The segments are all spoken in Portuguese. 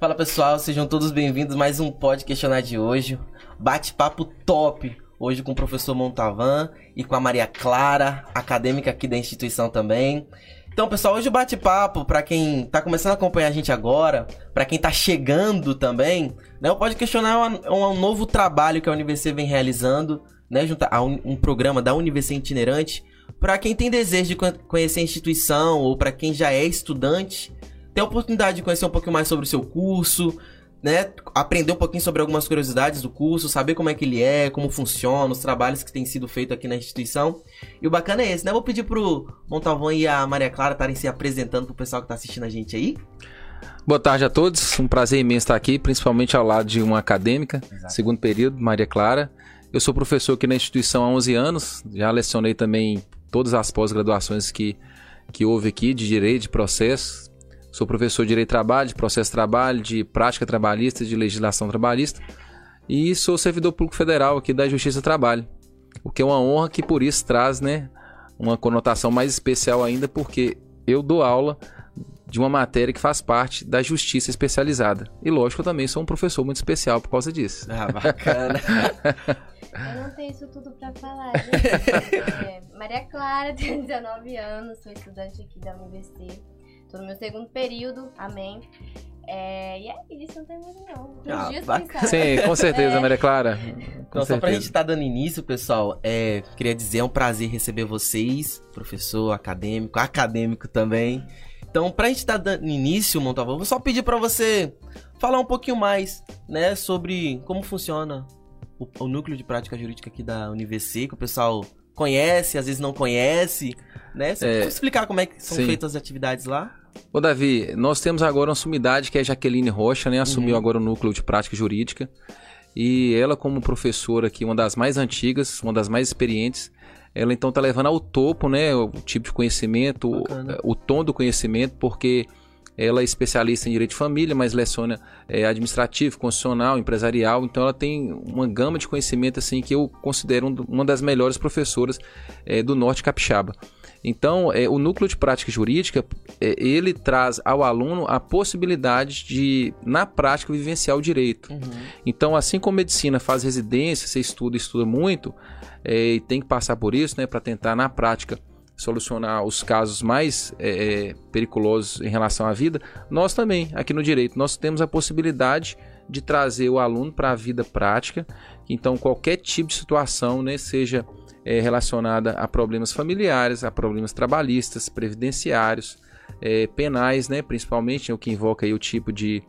Fala pessoal, sejam todos bem-vindos mais um Pode Questionar de hoje. Bate-papo top hoje com o professor Montavan e com a Maria Clara, acadêmica aqui da instituição também. Então, pessoal, hoje o bate-papo, para quem tá começando a acompanhar a gente agora, para quem tá chegando também, né, Pode Questionar é um, um novo trabalho que a UniVC vem realizando, né, junto a um, um programa da UniVC itinerante, para quem tem desejo de conhecer a instituição ou para quem já é estudante, ter a oportunidade de conhecer um pouquinho mais sobre o seu curso, né? Aprender um pouquinho sobre algumas curiosidades do curso, saber como é que ele é, como funciona, os trabalhos que têm sido feitos aqui na instituição. E o bacana é esse, né? Vou pedir pro Montalvão e a Maria Clara estarem se apresentando pro pessoal que tá assistindo a gente aí. Boa tarde a todos, um prazer imenso estar aqui, principalmente ao lado de uma acadêmica, Exato. segundo período, Maria Clara. Eu sou professor aqui na instituição há 11 anos, já lecionei também todas as pós-graduações que, que houve aqui de Direito, de Processo, Sou professor de Direito de Trabalho, de Processo de Trabalho, de Prática Trabalhista, de Legislação Trabalhista e sou servidor público federal aqui da Justiça do Trabalho. O que é uma honra que por isso traz, né, uma conotação mais especial ainda porque eu dou aula de uma matéria que faz parte da justiça especializada. E lógico, eu também sou um professor muito especial por causa disso. Ah, bacana. eu não tenho isso tudo para falar, gente. É, Maria Clara, tenho 19 anos, sou estudante aqui da UniVC. Tô no meu segundo período, amém. É, e é isso, não tem muito não. Ah, dias Sim, com certeza, é. Maria Clara. Com então, só pra gente estar tá dando início, pessoal, é, queria dizer, é um prazer receber vocês, professor, acadêmico, acadêmico também. Então, pra gente estar tá dando início, Montalvão, vou só pedir para você falar um pouquinho mais, né, sobre como funciona o, o núcleo de prática jurídica aqui da UniVC, que o pessoal conhece, às vezes não conhece, né? Você é, explicar como é que são sim. feitas as atividades lá? Ô Davi, nós temos agora uma sumidade que é a Jaqueline Rocha, né? Assumiu uhum. agora o núcleo de prática jurídica. E ela, como professora aqui, uma das mais antigas, uma das mais experientes, ela então está levando ao topo, né? O tipo de conhecimento, o, o, tom do conhecimento, porque ela é especialista em direito de família, mas leciona é, administrativo, constitucional, empresarial. Então ela tem uma gama de conhecimento assim que eu considero uma das melhores professoras é, do Norte Capixaba. Então, é, o núcleo de prática jurídica, é, ele traz ao aluno a possibilidade de, na prática, vivenciar o direito. Uhum. Então, assim como medicina faz residência, você estuda, estuda muito, é, e tem que passar por isso, né, para tentar, na prática, solucionar os casos mais é, é, periculosos em relação à vida, nós também, aqui no direito, nós temos a possibilidade de trazer o aluno para a vida prática. Então, qualquer tipo de situação, né, seja é, relacionada a problemas familiares, a problemas trabalhistas, previdenciários, é, penais, né, principalmente, é o que invoca aí o tipo de,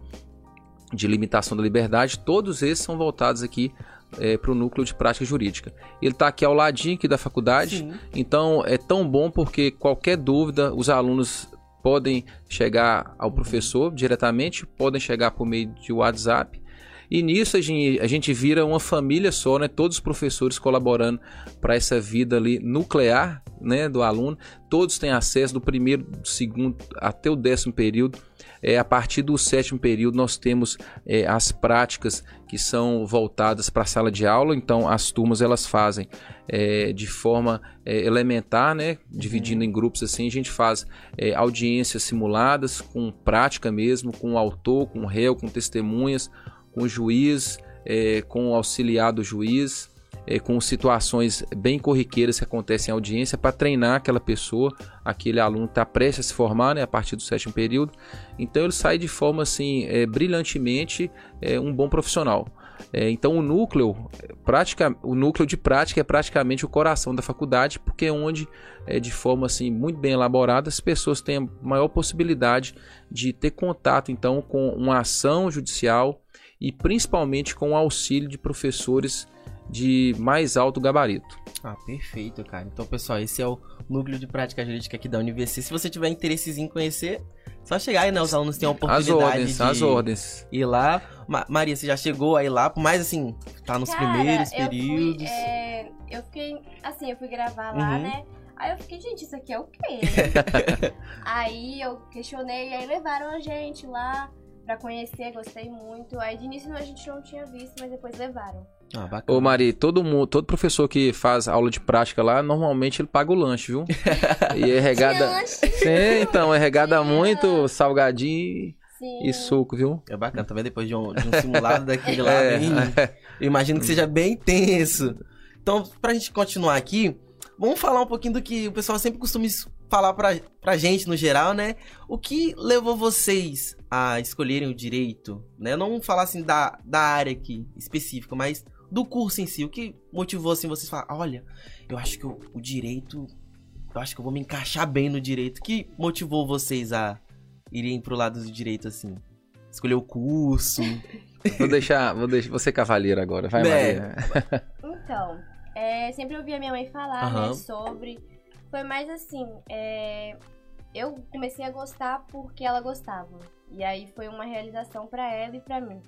de limitação da liberdade, todos esses são voltados aqui é, para o núcleo de prática jurídica. Ele está aqui ao ladinho aqui da faculdade, Sim. então é tão bom porque qualquer dúvida os alunos podem chegar ao professor diretamente, podem chegar por meio de WhatsApp e nisso a gente, a gente vira uma família só, né? Todos os professores colaborando para essa vida ali nuclear, né, do aluno. Todos têm acesso do primeiro, do segundo até o décimo período. É, a partir do sétimo período nós temos é, as práticas que são voltadas para a sala de aula, então as turmas elas fazem é, de forma é, elementar, né, dividindo uhum. em grupos assim, a gente faz é, audiências simuladas com prática mesmo, com o autor, com o réu, com testemunhas, com o juiz, é, com o auxiliar do juiz, é, com situações bem corriqueiras que acontecem em audiência para treinar aquela pessoa, aquele aluno está prestes a se formar né, a partir do sétimo período. Então ele sai de forma assim é, brilhantemente é, um bom profissional. É, então o núcleo, prática, o núcleo de prática é praticamente o coração da faculdade, porque é onde, é, de forma assim muito bem elaborada, as pessoas têm a maior possibilidade de ter contato então com uma ação judicial e principalmente com o auxílio de professores de mais alto gabarito. Ah, perfeito, cara. Então, pessoal, esse é o núcleo de prática jurídica aqui da UniVC. Se você tiver interesse em conhecer, só chegar aí, né? Os alunos têm a oportunidade as ordens, de as ordens. ir lá. Ma Maria, você já chegou aí lá, mas assim, tá nos cara, primeiros eu períodos. Fui, é, eu fiquei, assim, eu fui gravar lá, uhum. né? Aí eu fiquei, gente, isso aqui é o quê? aí eu questionei, e aí levaram a gente lá para conhecer, gostei muito. Aí de início a gente não tinha visto, mas depois levaram. Ah, bacana. Ô Mari, todo mundo, todo professor que faz aula de prática lá, normalmente ele paga o lanche, viu? e é regada. Sim, então, é regada muito salgadinho. Sim. e suco, viu? É bacana, também depois de um, de um simulado daquele lá, É, bem, eu imagino que seja bem tenso. Então, pra gente continuar aqui, vamos falar um pouquinho do que o pessoal sempre costuma falar pra, pra gente no geral, né? O que levou vocês a escolherem o direito, né? Não falar assim da, da área aqui específica, mas do curso em si. O que motivou assim vocês falar, olha, eu acho que o, o direito, eu acho que eu vou me encaixar bem no direito. O que motivou vocês a irem pro lado do direito assim? Escolher o curso. Vou deixar, vou deixar você cavaleiro agora, vai, É. Maria. Então, é, sempre ouvi a minha mãe falar, Aham. né, sobre. Foi mais assim, é, eu comecei a gostar porque ela gostava. E aí foi uma realização pra ela e pra mim.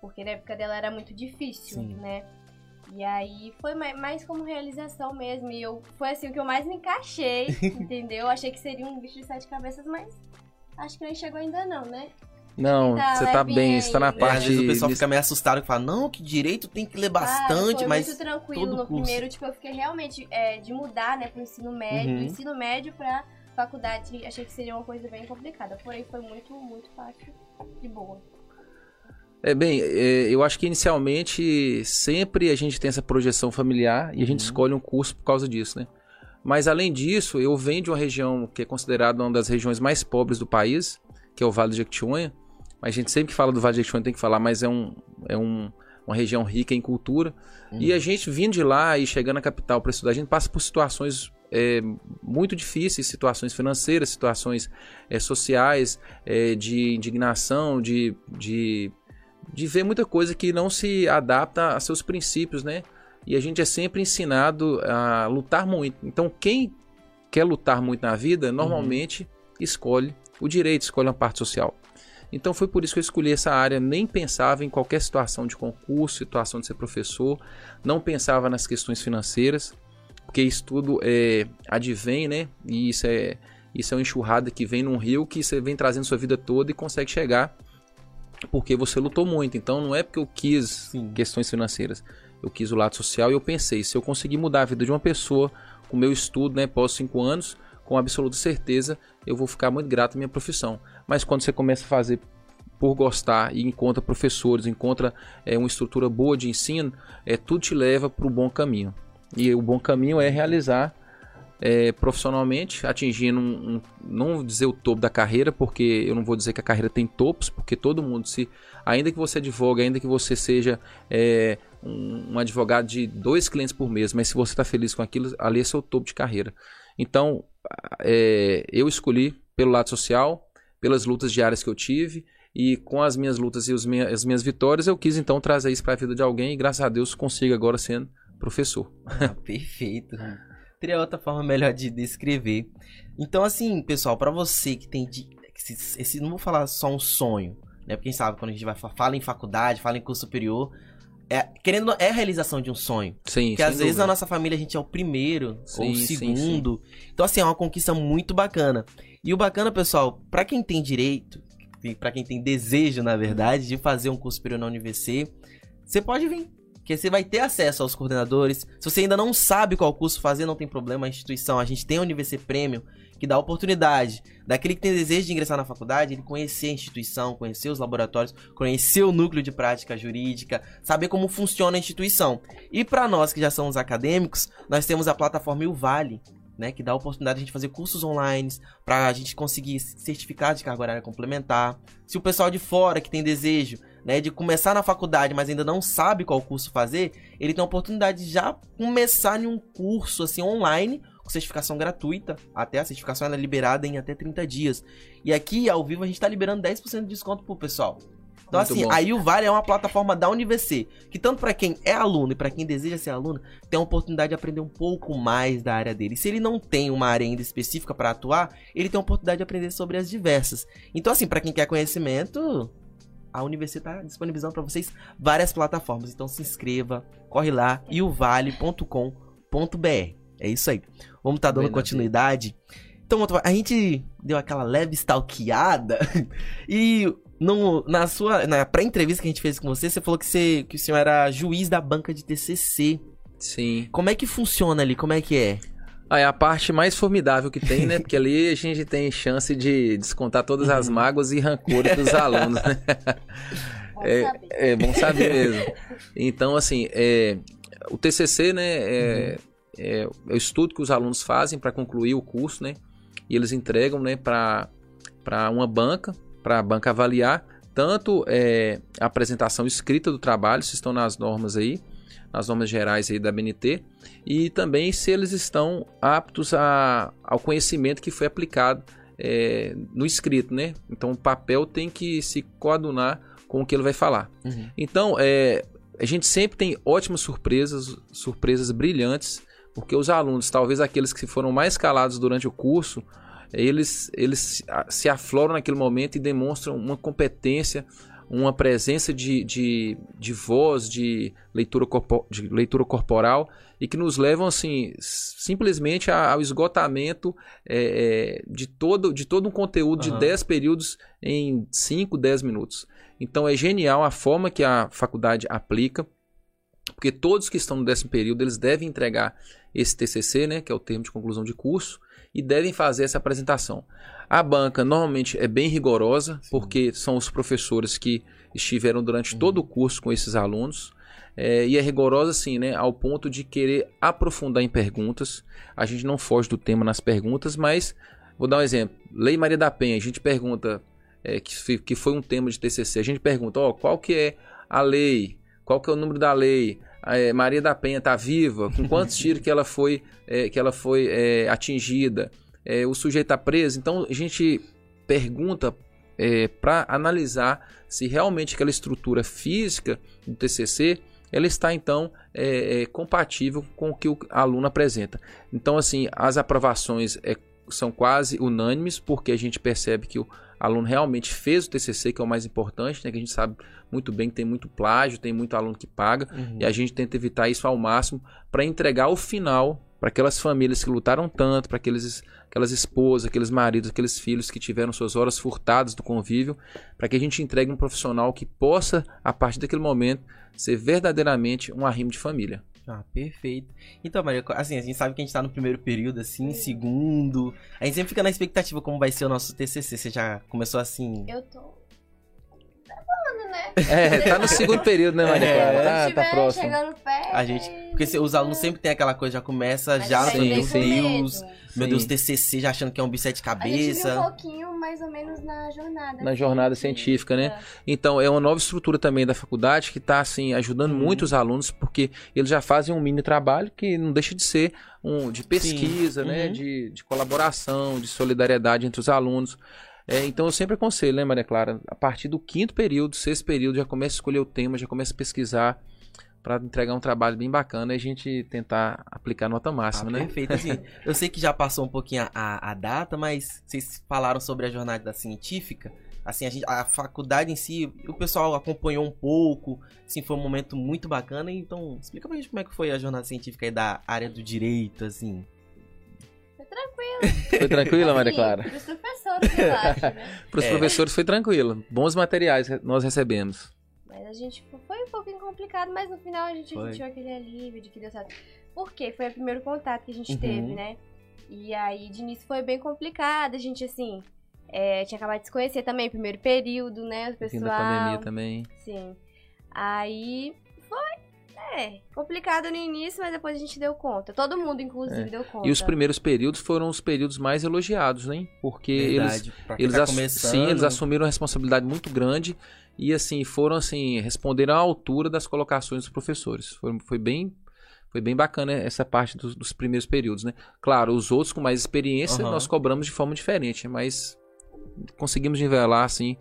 Porque na época dela era muito difícil, Sim. né? E aí foi mai- mais como realização mesmo. E eu foi assim o que eu mais me encaixei, entendeu? Achei que seria um bicho de sete cabeças, mas acho que nem chegou ainda não, né? Não, Tá você tá levinho bem, você tá na ainda. É, parte às vezes o pessoal fica meio assustado e fala, não, que direito tem que ler bastante, Cara, foi mas. muito tranquilo todo no curso. primeiro, tipo, eu fiquei realmente é, de mudar, né, pro ensino médio, Uhum. do ensino médio pra faculdade, achei que seria uma coisa bem complicada, porém foi muito, muito fácil, de boa. É bem, é, eu acho que inicialmente sempre a gente tem essa projeção familiar e a gente Uhum. escolhe um curso por causa disso, né? Mas além disso, eu venho de uma região que é considerada uma das regiões mais pobres do país, que é o Vale do Jequitinhonha. A gente sempre que fala do Vale do Jequitinhonha tem que falar, mas é, um, é um, uma região rica em cultura. Uhum. E a gente vindo de lá e chegando na capital para estudar, a gente passa por situações é, muito difíceis, situações financeiras, situações é, sociais, é, de indignação, de, de, de ver muita coisa que não se adapta a seus princípios, né? E a gente é sempre ensinado a lutar muito. Então, quem quer lutar muito na vida, normalmente escolhe o direito, escolhe uma parte social. Então foi por isso que eu escolhi essa área, nem pensava em qualquer situação de concurso, situação de ser professor, não pensava nas questões financeiras, porque isso tudo é, advém, né? E isso é, isso é uma enxurrada que vem num rio que você vem trazendo sua vida toda e consegue chegar porque você lutou muito. Então não é porque eu quis Sim. questões financeiras, eu quis o lado social e eu pensei, se eu conseguir mudar a vida de uma pessoa com o meu estudo, né, pós cinco anos, com absoluta certeza eu vou ficar muito grato à minha profissão. Mas quando você começa a fazer por gostar e encontra professores, encontra é, uma estrutura boa de ensino, é, tudo te leva para o bom caminho. E o bom caminho é realizar é, profissionalmente, atingindo um, um- não dizer o topo da carreira, porque eu não vou dizer que a carreira tem topos, porque todo mundo, se ainda que você advogue, ainda que você seja é, um, um advogado de dois clientes por mês, mas se você está feliz com aquilo, ali é seu topo de carreira. Então, é, eu escolhi pelo lado social, pelas lutas diárias que eu tive, e com as minhas lutas e minha- as minhas vitórias, eu quis então trazer isso para a vida de alguém e graças a Deus consigo agora sendo professor. Ah, perfeito. Teria outra forma melhor de descrever. Então, assim, pessoal, pra você que tem. de- Esse, esse- não vou falar só um sonho, né? Porque a gente sabe quando a gente vai fa- fala em faculdade, fala em curso superior. É, querendo, é a realização de um sonho. Sim, Porque às vezes dúvida. na nossa família a gente é o primeiro ou o Sim, sim, segundo. Então, assim, é uma conquista muito bacana. E o bacana, pessoal, pra quem tem direito, pra quem tem desejo, na verdade, de fazer um curso superior na UniVC, você pode vir. Porque você vai ter acesso aos coordenadores. Se você ainda não sabe qual curso fazer, não tem problema. A instituição, a gente tem a UniVC Premium, que dá oportunidade daquele que tem desejo de ingressar na faculdade, ele conhecer a instituição, conhecer os laboratórios, conhecer o núcleo de prática jurídica, saber como funciona a instituição. E para nós que já somos acadêmicos, nós temos a plataforma Vale, né, que dá a oportunidade de a gente fazer cursos online, para a gente conseguir certificado de carga horária complementar. Se o pessoal de fora que tem desejo, né, de começar na faculdade, mas ainda não sabe qual curso fazer, ele tem a oportunidade de já começar em um curso assim online com certificação gratuita. Até a certificação ela é liberada em até 30 dias. E aqui ao vivo a gente tá liberando 10% de desconto pro pessoal. Então Muito assim, bom. a o Vale é uma plataforma da UniVC, que tanto para quem é aluno e para quem deseja ser aluno, tem a oportunidade de aprender um pouco mais da área dele. Se ele não tem uma área ainda específica para atuar, ele tem a oportunidade de aprender sobre as diversas. Então assim, para quem quer conhecimento, a UniVC tá disponibilizando para vocês várias plataformas. Então se inscreva, corre lá iovale.com.br. É isso aí. Vamos estar dando Bem na continuidade. Então, a gente deu aquela leve stalkeada e no, na sua na pré-entrevista que a gente fez com você, você falou que, você, que o senhor era juiz da banca de TCC. Sim. Como é que funciona ali? Como é que é? Ah, é a parte mais formidável que tem, né? Porque ali a gente tem chance de descontar todas as uhum. mágoas e rancores dos alunos, né? Bom é, é, bom saber mesmo. Então, assim, é, o TCC, né, é, uhum. É, o estudo que os alunos fazem para concluir o curso, né? E eles entregam, né, para uma banca, para a banca avaliar tanto é, a apresentação escrita do trabalho, se estão nas normas aí, nas normas gerais aí da BNT, e também se eles estão aptos a, ao conhecimento que foi aplicado é, no escrito, né? Então o papel tem que se coadunar com o que ele vai falar. Uhum. Então, é, a gente sempre tem ótimas surpresas, surpresas brilhantes, porque os alunos, talvez aqueles que foram mais calados durante o curso, eles, eles se afloram naquele momento e demonstram uma competência, uma presença de, de, de voz, de leitura, corpo, de leitura corporal e que nos levam assim simplesmente ao esgotamento é, é de, todo, de todo um conteúdo uhum. de 10 períodos em 5, 10 minutos. Então é genial a forma que a faculdade aplica, porque todos que estão no décimo período eles devem entregar esse TCC, né, que é o termo de conclusão de curso, e devem fazer essa apresentação. A banca normalmente é bem rigorosa, Sim. porque são os professores que estiveram durante uhum. todo o curso com esses alunos. É, e é rigorosa assim, né, ao ponto de querer aprofundar em perguntas. A gente não foge do tema nas perguntas, mas vou dar um exemplo. Lei Maria da Penha, a gente pergunta, é, que, que foi um tema de TCC, a gente pergunta, ó, qual que é a lei, qual que é o número da lei, é, Maria da Penha está viva, com quantos tiros que ela foi, é, que ela foi é, atingida, é, o sujeito está preso. Então a gente pergunta é, para analisar se realmente aquela estrutura física do TCC ela está então é, compatível com o que o aluno apresenta. Então assim as aprovações são quase unânimes porque a gente percebe que o aluno realmente fez o TCC, que é o mais importante, né? Que a gente sabe muito bem que tem muito plágio, tem muito aluno que paga, uhum. e a gente tenta evitar isso ao máximo para entregar o final para aquelas famílias que lutaram tanto, para aqueles, aquelas esposas, aqueles maridos, aqueles filhos que tiveram suas horas furtadas do convívio, para que a gente entregue um profissional que possa, a partir daquele momento, ser verdadeiramente um arrimo de família. Ah, perfeito. Então, Maria, assim, a gente sabe que a gente tá no primeiro período, assim, Sim. segundo. A gente sempre fica na expectativa como vai ser o nosso TCC. Você já começou assim? Eu tô. Tá bom, né? É, tá no segundo período, né, Maria é, Tá, tá próximo. Chegando perto. A gente. Porque se, os alunos sempre tem aquela coisa, já começa Mas já, meu Deus. Medo. Meu Deus, TCC já achando que é um bicho de cabeça. A gente um pouquinho mais ou menos na jornada. Na jornada científica, né? É. Então, é uma nova estrutura também da faculdade que está, assim, ajudando hum. muito os alunos, porque eles já fazem um mini trabalho que não deixa de ser um de pesquisa, né? Uhum. De, de colaboração, de solidariedade entre os alunos. É, então eu sempre aconselho, né, Maria Clara? A partir do quinto período, sexto período, já começa a escolher o tema, já começa a pesquisar para entregar um trabalho bem bacana e a gente tentar aplicar nota máxima, ah, né? Perfeito. Assim, eu sei que já passou um pouquinho a, a, data, mas vocês falaram sobre a jornada científica. Assim, a, gente, a faculdade em si, o pessoal acompanhou um pouco, assim, foi um momento muito bacana. Então, explica pra gente como é que foi a jornada científica aí da área do direito, assim. Foi tranquilo. Foi tranquila, Maria Clara? Para os professores, eu acho, né? Para os é. professores foi tranquilo. Bons materiais nós recebemos. Mas a gente foi um pouquinho complicado, mas no final a gente foi. sentiu aquele alívio de que deu certo. Porque foi o primeiro contato que a gente uhum. teve, né? E aí, de início foi bem complicado, a gente, assim, é, tinha acabado de se conhecer também, primeiro período, né? O pessoal. Fim da pandemia também. Sim. Aí é, complicado no início, mas depois a gente deu conta. Todo mundo, inclusive, é. deu conta. E os primeiros períodos foram os períodos mais elogiados, né? Porque Verdade. eles, eles, tá sim, eles assumiram uma responsabilidade muito grande e assim foram assim responderam à altura das colocações dos professores. Foi, foi bem foi bem bacana essa parte dos, dos primeiros períodos, né? Claro, os outros com mais experiência uhum. nós cobramos de forma diferente, mas conseguimos nivelar assim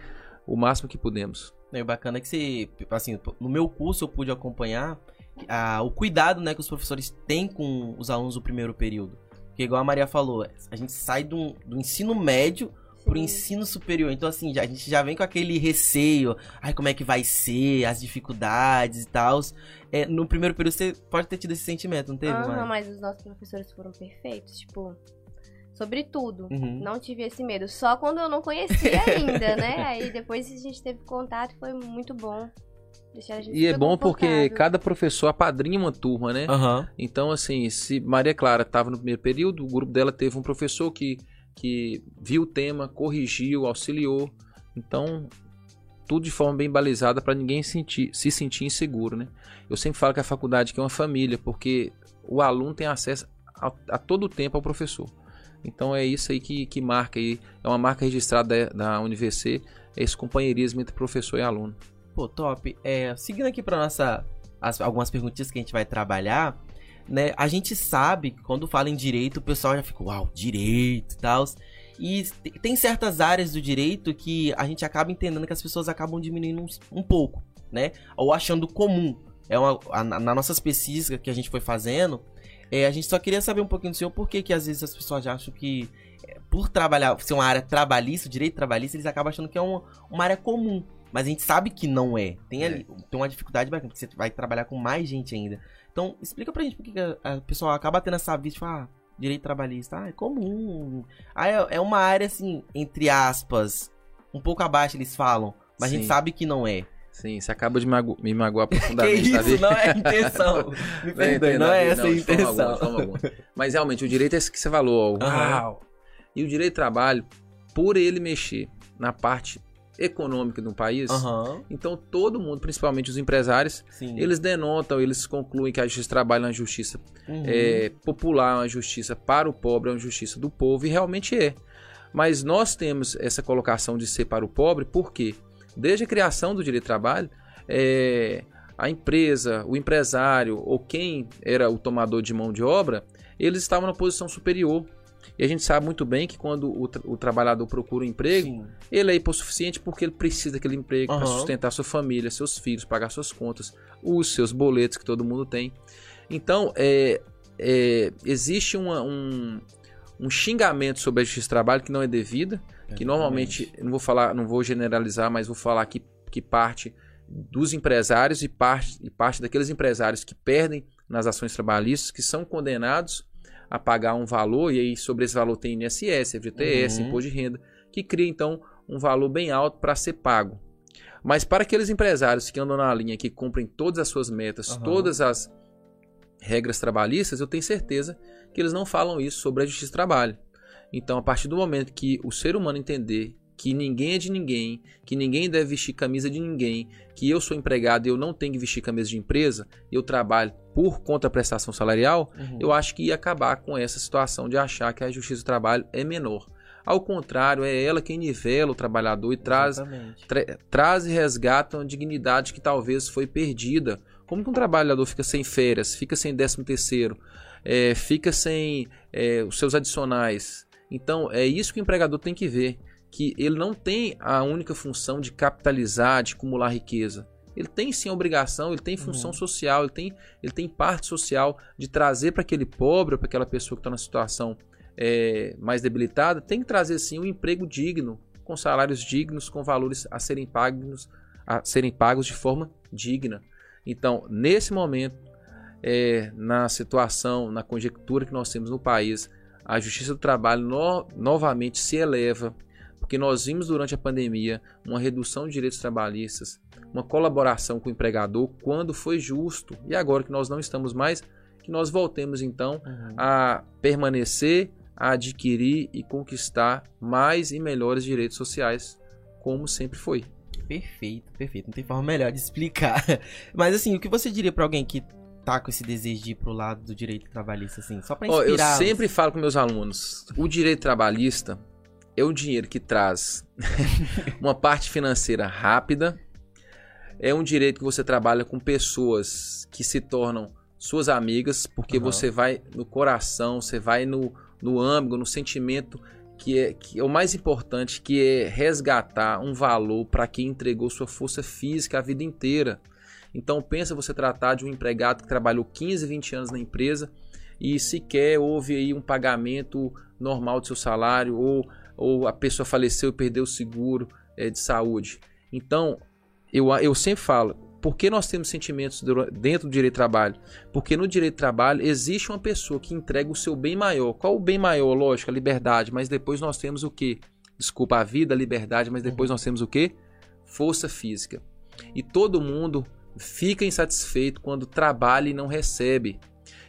o máximo que pudemos. É bacana que se, assim, no meu curso eu pude acompanhar a, o cuidado né, que os professores têm com os alunos do primeiro período. Porque, igual a Maria falou, a gente sai do, do ensino médio. Pro ensino superior. Então, assim, já, a gente já vem com aquele receio. Ai, como é que vai ser, as dificuldades e tal. É, no primeiro período você pode ter tido esse sentimento, não teve? Ah, não, mas os nossos professores foram perfeitos. Tipo, sobre tudo. Uhum. Não tive esse medo. Só quando eu não conhecia ainda, né? Aí depois a gente teve contato e foi muito bom. Deixar a gente E é bom porque cada professor apadrinha uma turma, né? Aham. Então, assim, se Maria Clara estava no primeiro período, o grupo dela teve um professor que, que viu o tema, corrigiu, auxiliou. Então, tudo de forma bem balizada para ninguém sentir, se sentir inseguro, né? Eu sempre falo que a faculdade é uma família, porque o aluno tem acesso a, a todo o tempo ao professor. Então é isso aí que, que marca aí, é uma marca registrada da, da UniVC, é esse companheirismo entre professor e aluno. Pô, top. É, seguindo aqui para nossa as- algumas perguntinhas que a gente vai trabalhar, né? A gente sabe que quando fala em direito, o pessoal já fica, uau, direito e tal. E te- tem certas áreas do direito que a gente acaba entendendo que as pessoas acabam diminuindo uns- um, pouco, né? Ou achando comum. É uma, a- na, nas nossas pesquisas que a gente foi fazendo, é, a gente só queria saber um pouquinho do senhor por que que às vezes as pessoas acham que é, por trabalhar, ser uma área trabalhista, direito trabalhista, eles acabam achando que é uma, uma área comum. Mas a gente sabe que não é. Tem, ali, tem uma dificuldade bacana, porque você vai trabalhar com mais gente ainda. Então, explica pra gente por que que a, a pessoa acaba tendo essa vista, tipo, ah, direito trabalhista, ah, é comum. Ah, é, é uma área, assim, entre aspas, um pouco abaixo eles falam, mas a Sim. gente sabe que não é. Sim, você acaba de mago- me magoar Que profundamente, tá isso, não é a intenção. Me Não perdoe, não a é essa a de forma intenção. Mas realmente, o direito é esse que você falou. Uau! E o direito de trabalho, por ele mexer na parte econômica do país, Aham, então todo mundo, principalmente os empresários, sim. eles denotam, eles concluem que a justiça de trabalho é uma justiça Uhum. é, popular, uma justiça para o pobre, é uma justiça do povo, e realmente é. Mas nós temos essa colocação de ser para o pobre, porque desde a criação do direito de trabalho, é, a empresa, o empresário ou quem era o tomador de mão de obra, eles estavam na posição superior. E a gente sabe muito bem que quando o, tra- o trabalhador procura um emprego, Sim. ele é hipossuficiente porque ele precisa daquele emprego para Aham. sustentar sua família, seus filhos, pagar suas contas, os seus boletos que todo mundo tem. Então, é, é, existe uma- um, um xingamento sobre a justiça do trabalho que não é devida, que normalmente, não vou falar, não vou generalizar, mas vou falar que, que parte dos empresários e parte, e parte daqueles empresários que perdem nas ações trabalhistas, que são condenados a pagar um valor, e aí sobre esse valor tem INSS, FGTS, Uhum. imposto de renda, que cria então um valor bem alto para ser pago. Mas para aqueles empresários que andam na linha, que cumprem todas as suas metas, Aham. todas as regras trabalhistas, eu tenho certeza que eles não falam isso sobre a justiça do trabalho. Então, a partir do momento que o ser humano entender que ninguém é de ninguém, que ninguém deve vestir camisa de ninguém, que eu sou empregado e eu não tenho que vestir camisa de empresa, eu trabalho por conta da prestação salarial, Uhum. eu acho que ia acabar com essa situação de achar que a justiça do trabalho é menor. Ao contrário, é ela quem nivela o trabalhador e traz tra- traz e resgata uma dignidade que talvez foi perdida. Como que um trabalhador fica sem férias, fica sem décimo terceiro, é, fica sem é, os seus adicionais. Então é isso que o empregador tem que ver, que ele não tem a única função de capitalizar, de acumular riqueza. Ele tem sim obrigação, ele tem função Uhum. social, ele tem, ele tem parte social de trazer para aquele pobre, para aquela pessoa que está na situação é, mais debilitada, tem que trazer sim um emprego digno, com salários dignos, com valores a serem pagos, a serem pagos de forma digna. Então, nesse momento, é, na situação, na conjectura que nós temos no país, a justiça do trabalho no- novamente se eleva, porque nós vimos durante a pandemia uma redução de direitos trabalhistas, uma colaboração com o empregador quando foi justo, e agora que nós não estamos mais, que nós voltemos então Uhum. a permanecer, a adquirir e conquistar mais e melhores direitos sociais, como sempre foi. Perfeito, perfeito. Não tem forma melhor de explicar. Mas assim, o que você diria pra alguém que tá com esse desejo de ir pro lado do direito trabalhista, assim? Só pra Ó, eu inspirar. sempre falo com meus alunos, o direito trabalhista é o dinheiro que traz uma parte financeira rápida, é um direito que você trabalha com pessoas que se tornam suas amigas, porque Aham. você vai no coração, você vai no, no âmago, no sentimento que é, que é o mais importante, que é resgatar um valor para quem entregou sua força física a vida inteira. Então pensa você tratar de um empregado que trabalhou 15, 20 anos na empresa e sequer houve aí um pagamento normal do seu salário ou, ou a pessoa faleceu e perdeu o seguro eh, de saúde. Então, eu, eu sempre falo, por que nós temos sentimentos dentro do direito do trabalho? Porque no direito do trabalho existe uma pessoa que entrega o seu bem maior. Qual o bem maior? Lógico, a liberdade, mas depois nós temos o quê? Desculpa, a vida, a liberdade, mas depois nós temos o quê? Força física. E todo mundo fica insatisfeito quando trabalha e não recebe.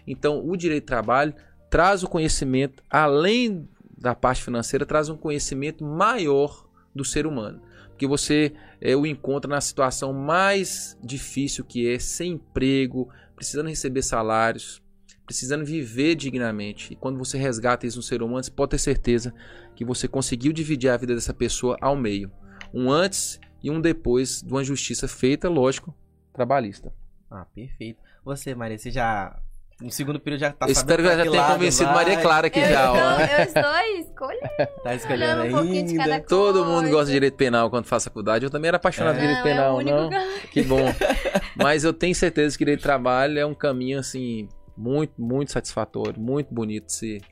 Então, o direito do trabalho traz o conhecimento, além da parte financeira, traz um conhecimento maior do ser humano. Porque você é, o encontra na situação mais difícil que é, sem emprego, precisando receber salários, precisando viver dignamente. E quando você resgata isso no ser humano, você pode ter certeza que você conseguiu dividir a vida dessa pessoa ao meio. Um antes e um depois de uma justiça feita, lógico, trabalhista. Ah, perfeito. Você, Maria, você já. No segundo período já tá Eu espero que eu já tenha convencido vai. Maria Clara aqui eu já. Estou, eu estou escolhendo. Tá escolhendo um cada Todo coisa. mundo gosta de direito penal quando faz faculdade. Eu também era apaixonado É. por direito Não, é penal, o único não. que- Que bom. Mas eu tenho certeza que direito de trabalho é um caminho assim muito, muito satisfatório, muito bonito de se,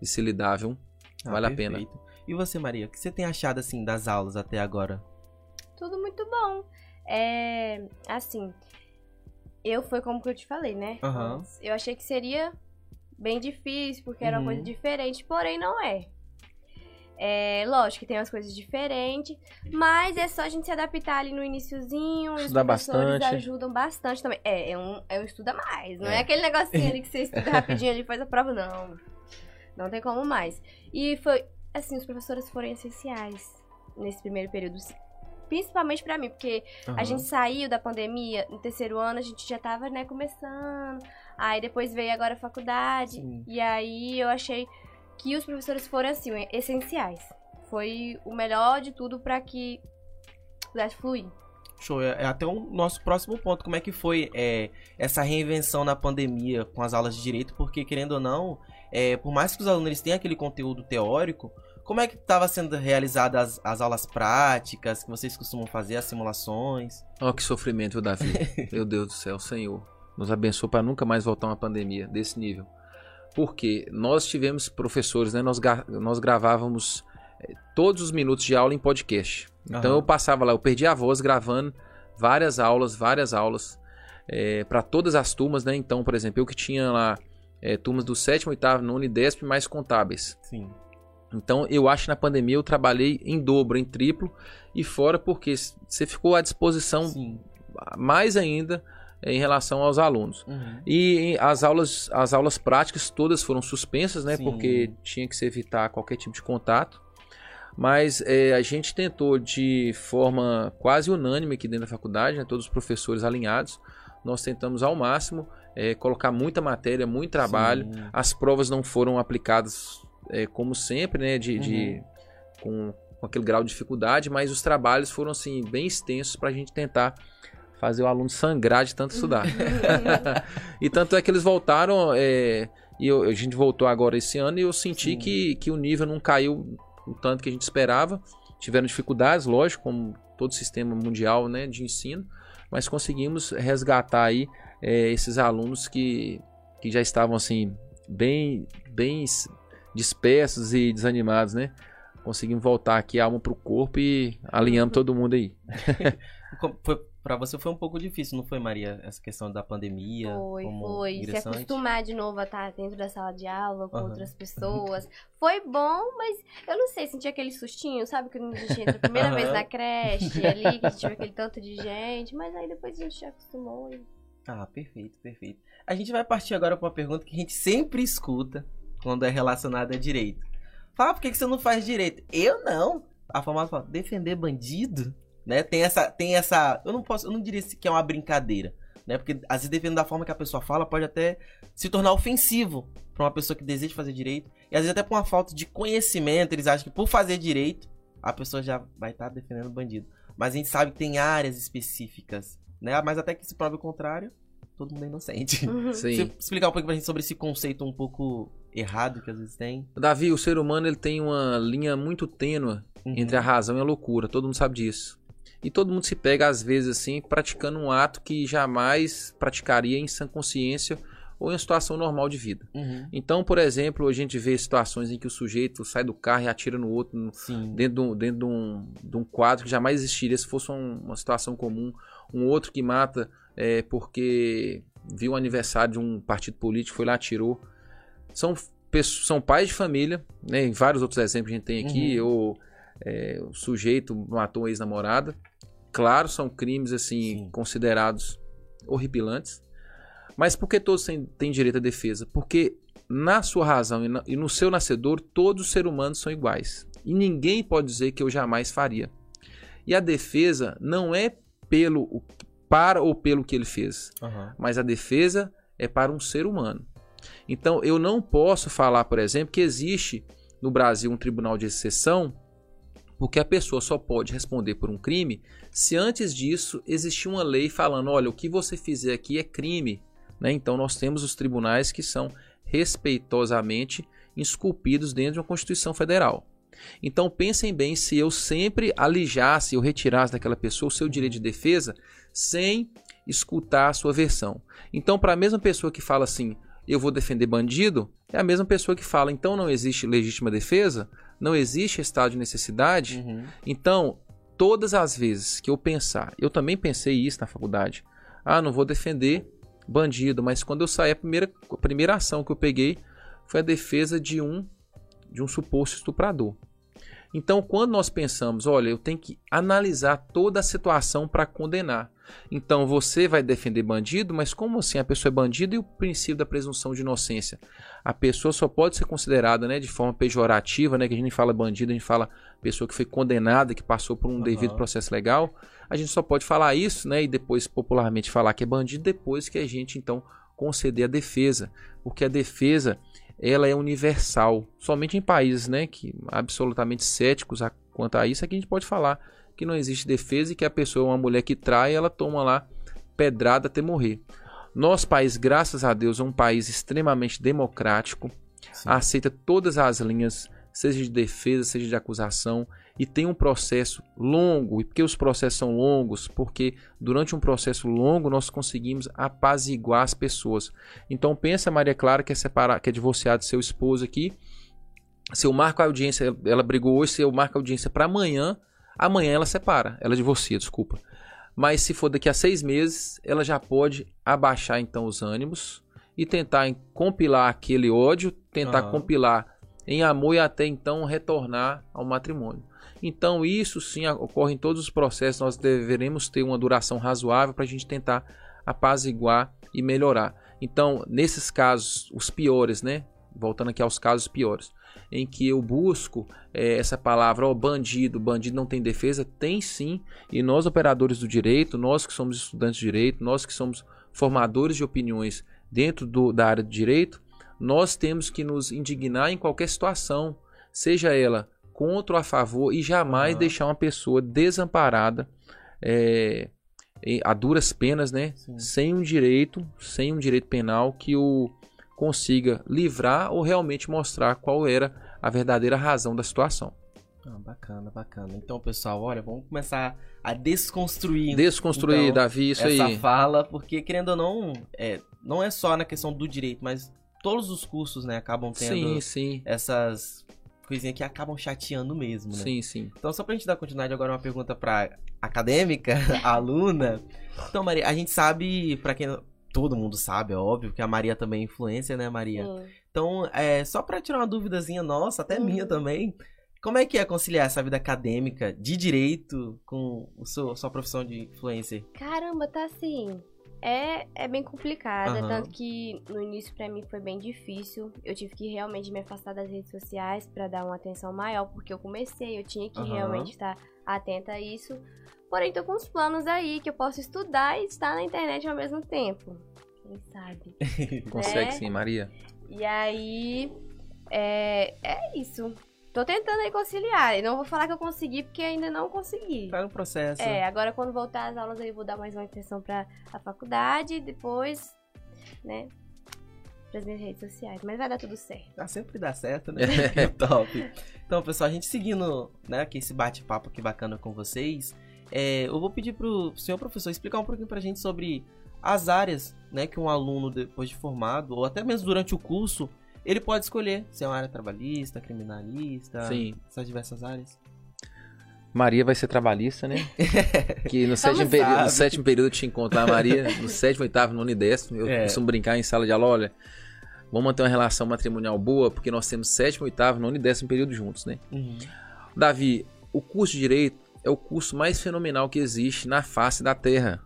de se lidar, viu? Ah, Vale a pena. E você, Maria, o que você tem achado assim das aulas até agora? Tudo muito bom. É. Assim. Eu foi como que eu te falei, né? Antes. Eu achei que seria bem difícil, porque era uma Uhum. coisa diferente, porém não é. É, lógico que tem umas coisas diferentes, mas é só a gente se adaptar ali no iniciozinho. os Estudar professores bastante. ajudam bastante também. É, é um, é um estudo a mais. Não é. É. aquele negocinho ali que você estuda rapidinho ali e faz a prova, não. Não tem como mais. E foi, assim, os professores foram essenciais nesse primeiro período. Principalmente pra mim, porque a Aham. gente saiu da pandemia, no terceiro ano a gente já tava, né, começando. Aí depois veio agora a faculdade. Sim. E aí eu achei que os professores foram, assim, essenciais. Foi o melhor de tudo pra que pudesse fluir. Show, é é até o nosso próximo ponto. Como é que foi é, essa reinvenção na pandemia com as aulas de direito? Porque, querendo ou não, é, por mais que os alunos tenham aquele conteúdo teórico, como é que estava sendo realizadas as, as aulas práticas que vocês costumam fazer, as simulações? Ó, que sofrimento, Davi? Meu Deus do céu, Senhor. Nos abençoe para nunca mais voltar uma pandemia desse nível. Porque nós tivemos professores, né? Nós, nós gravávamos eh, todos os minutos de aula em podcast. Então Aham. eu passava lá, eu perdi a voz gravando várias aulas, várias aulas para todas as turmas, né? Então, por exemplo, eu que tinha lá eh, turmas do sétimo, oitavo, nono e décimo mais contábeis. Sim. Então, eu acho que na pandemia eu trabalhei em dobro, em triplo e fora porque você ficou à disposição Sim. mais ainda em relação aos alunos. Uhum. E as aulas, as aulas práticas todas foram suspensas, né? Sim. Porque tinha que se evitar qualquer tipo de contato. Mas é, a gente tentou de forma quase unânime aqui dentro da faculdade, né, todos os professores alinhados, nós tentamos ao máximo é, colocar muita matéria, muito trabalho. Sim. As provas não foram aplicadas é, como sempre, né? De, de- com, com aquele grau de dificuldade, mas os trabalhos foram assim bem extensos para a gente tentar fazer o aluno sangrar de tanto estudar. e tanto é que eles voltaram, é, e eu- a gente voltou agora esse ano e eu senti Sim. que, que o nível não caiu o tanto que a gente esperava. Tiveram dificuldades, lógico, como todo sistema mundial né, de ensino, mas conseguimos resgatar aí é, esses alunos que, que já estavam assim bem, bem dispersos e desanimados, né? Conseguimos voltar aqui a alma pro corpo e alinhamos todo mundo aí. Pra você foi um pouco difícil, não foi, Maria? Essa questão da pandemia? Foi, como foi. Se acostumar de novo a estar dentro da sala de aula com Aham. outras pessoas. Foi bom, mas eu não sei, senti aquele sustinho, sabe? Que a gente entra a primeira Aham. vez na creche ali, que a gente viu aquele tanto de gente, mas aí depois a gente já acostumou. e- Ah, perfeito, perfeito. A gente vai partir agora para uma pergunta que a gente sempre escuta quando é relacionada a direito. Fala, por que, que você não faz direito? Eu não. A famosa fala, defender bandido, né? Tem essa, tem essa, eu não posso, eu não diria que é uma brincadeira, né? Porque às vezes dependendo da forma que a pessoa fala, pode até se tornar ofensivo para uma pessoa que deseja fazer direito e às vezes até por uma falta de conhecimento, eles acham que por fazer direito a pessoa já vai estar defendendo bandido. Mas a gente sabe que tem áreas específicas, né? Mas até que se prove o contrário, todo mundo é inocente. Sim. Você explicar um pouco pra gente sobre esse conceito um pouco errado que às vezes tem? Davi, o ser humano ele tem uma linha muito tênue Uhum. entre a razão e a loucura. Todo mundo sabe disso. E todo mundo se pega, às vezes, assim, praticando um ato que jamais praticaria em sã consciência ou em uma situação normal de vida. Uhum. Então, por exemplo, a gente vê situações em que o sujeito sai do carro e atira no outro, Sim. dentro, de um, dentro de, um, de um quadro que jamais existiria se fosse um- uma situação comum. Um outro que mata é, porque viu o aniversário de um partido político, foi lá atirou. São, são pais de família, né? Em vários outros exemplos que a gente tem aqui, ou é, o sujeito matou uma ex-namorada. Claro, são crimes assim Sim. considerados horripilantes. Mas por que todos têm, têm direito à defesa? Porque na sua razão e, na, e no seu nascedor, todos os seres humanos são iguais. E ninguém pode dizer que eu jamais faria. E a defesa não é pelo para ou pelo que ele fez, Aham. mas a defesa é para um ser humano. Então eu não posso falar, por exemplo, que existe no Brasil um tribunal de exceção, porque a pessoa só pode responder por um crime se antes disso existir uma lei falando, olha, o que você fizer aqui é crime. Né? Então nós temos os tribunais que são respeitosamente esculpidos dentro de uma Constituição Federal. Então pensem bem se eu sempre alijasse ou retirasse daquela pessoa o seu direito de defesa sem escutar a sua versão. Então, para a mesma pessoa que fala assim, eu vou defender bandido, é a mesma pessoa que fala, então não existe legítima defesa, não existe estado de necessidade. Uhum. Então, todas as vezes que eu pensar, eu também pensei isso na faculdade, ah, não vou defender bandido, mas quando eu saí, a primeira, a primeira ação que eu peguei foi a defesa de um de um suposto estuprador. Então, quando nós pensamos, olha, eu tenho que analisar toda a situação para condenar. Então, você vai defender bandido, mas como assim a pessoa é bandido e o princípio da presunção de inocência? A pessoa só pode ser considerada, né, de forma pejorativa, né, que a gente fala bandido, a gente fala pessoa que foi condenada, que passou por um Aham. devido processo legal. A gente só pode falar isso, né, e depois popularmente falar que é bandido depois que a gente então conceder a defesa, porque a defesa ela é universal. Somente em países, né, que absolutamente céticos quanto a isso é que a gente pode falar que não existe defesa e que a pessoa, uma mulher que trai, ela toma lá pedrada até morrer. Nosso país, graças a Deus, é um país extremamente democrático, Sim. aceita todas as linhas, seja de defesa, seja de acusação, e tem um processo longo. E por que os processos são longos? Porque durante um processo longo nós conseguimos apaziguar as pessoas. Então pensa a Maria Clara que é separar, que é divorciada do seu esposo aqui. Se eu marco a audiência, ela brigou hoje, se eu marco a audiência para amanhã, amanhã ela separa, ela divorcia, desculpa. Mas se for daqui a seis meses, ela já pode abaixar então os ânimos e tentar compilar aquele ódio, tentar Aham. compilar em amor e até então retornar ao matrimônio. Então isso sim ocorre em todos os processos, nós deveremos ter uma duração razoável para a gente tentar apaziguar e melhorar. Então, nesses casos, os piores, né? Voltando aqui aos casos piores, em que eu busco eh, essa palavra, ó, bandido, bandido não tem defesa, tem sim, e nós operadores do direito, nós que somos estudantes de direito, nós que somos formadores de opiniões dentro do- da área de direito, nós temos que nos indignar em qualquer situação, seja ela contra ou a favor, e jamais Aham. deixar uma pessoa desamparada é, a duras penas, né? Sim. Sem um direito, sem um direito penal que o consiga livrar ou realmente mostrar qual era a verdadeira razão da situação. Ah, bacana, bacana. Então, pessoal, olha, vamos começar a desconstruir Desconstruir, Então, Davi, isso essa aí. fala, porque querendo ou não, é, não é só na questão do direito, mas todos os cursos, né, acabam tendo Sim, sim, essas coisinhas que acabam chateando mesmo, né? sim, sim. Então, só pra gente dar continuidade agora uma pergunta pra acadêmica, a aluna. Então, Maria, a gente sabe, pra quem todo mundo sabe, é óbvio, que a Maria também é influência, né, Maria? Sim. Então, é, só pra tirar uma duvidazinha nossa, até Uhum. minha também, como é que é conciliar essa vida acadêmica de direito com o seu, sua profissão de influencer? Caramba, tá assim. É, é bem complicado, Aham. tanto que no início pra mim foi bem difícil. Eu tive que realmente me afastar das redes sociais pra dar uma atenção maior, porque eu comecei, eu tinha que Aham. realmente estar atenta a isso. Porém, tô com uns planos aí que eu posso estudar e estar na internet ao mesmo tempo. Quem sabe? Consegue Né? sim, Maria. E aí, é, é isso. Tô tentando aí conciliar. E não vou falar que eu consegui, porque ainda não consegui. Tá no processo. É, agora quando voltar às aulas aí eu vou dar mais uma atenção pra a faculdade e depois, né, pras minhas redes sociais. Mas vai dar tudo certo. Ah, sempre dá certo, né? Top. Então, pessoal, a gente seguindo, né, aqui esse bate-papo aqui bacana com vocês, é, eu vou pedir pro senhor professor explicar um pouquinho pra gente sobre as áreas, né, que um aluno depois de formado, ou até mesmo durante o curso, ele pode escolher se é uma área trabalhista, criminalista, Sim. essas diversas áreas. Maria vai ser trabalhista, né? Que no sétimo, período, no sétimo período eu te encontro lá, Maria. No sétimo, oitavo, nono e décimo. Eu É. costumo brincar em sala de aula, olha. Vamos manter uma relação matrimonial boa, porque nós temos sétimo, oitavo, nono e décimo período juntos, né? Uhum. Davi, o curso de Direito é o curso mais fenomenal que existe na face da Terra.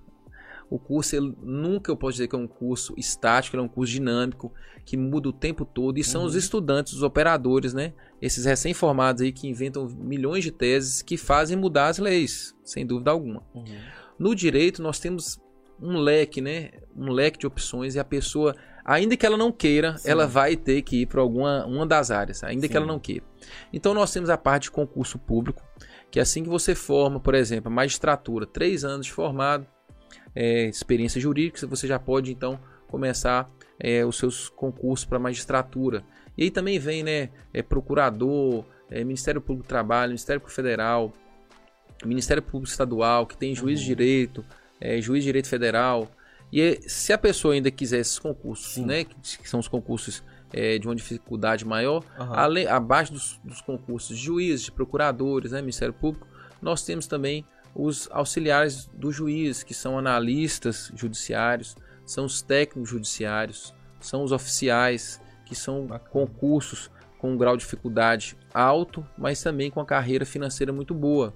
O curso, ele, nunca eu posso dizer que é um curso estático, ele é um curso dinâmico, que muda o tempo todo. E são Uhum. os estudantes, os operadores, né? Esses recém-formados aí que inventam milhões de teses que fazem mudar as leis, sem dúvida alguma. Uhum. No direito, nós temos um leque, né? Um leque de opções e a pessoa, ainda que ela não queira, Sim. ela vai ter que ir para alguma uma das áreas, ainda que Sim. ela não queira. Então, nós temos a parte de concurso público, que assim que você forma, por exemplo, a magistratura, três anos de formado, é, experiência jurídica, você já pode então começar é, os seus concursos para magistratura. E aí também vem, né, é, procurador, é, Ministério Público do Trabalho, Ministério Público Federal, Ministério Público Estadual, que tem juiz de Uhum. direito, é, juiz de direito federal. E se a pessoa ainda quiser esses concursos, Sim. né, que, que são os concursos é, de uma dificuldade maior, Aham. além, abaixo dos, dos concursos de juízes, de procuradores, né, Ministério Público, nós temos também os auxiliares do juiz, que são analistas judiciários, são os técnicos judiciários, são os oficiais, que são concursos com um grau de dificuldade alto, mas também com a carreira financeira muito boa.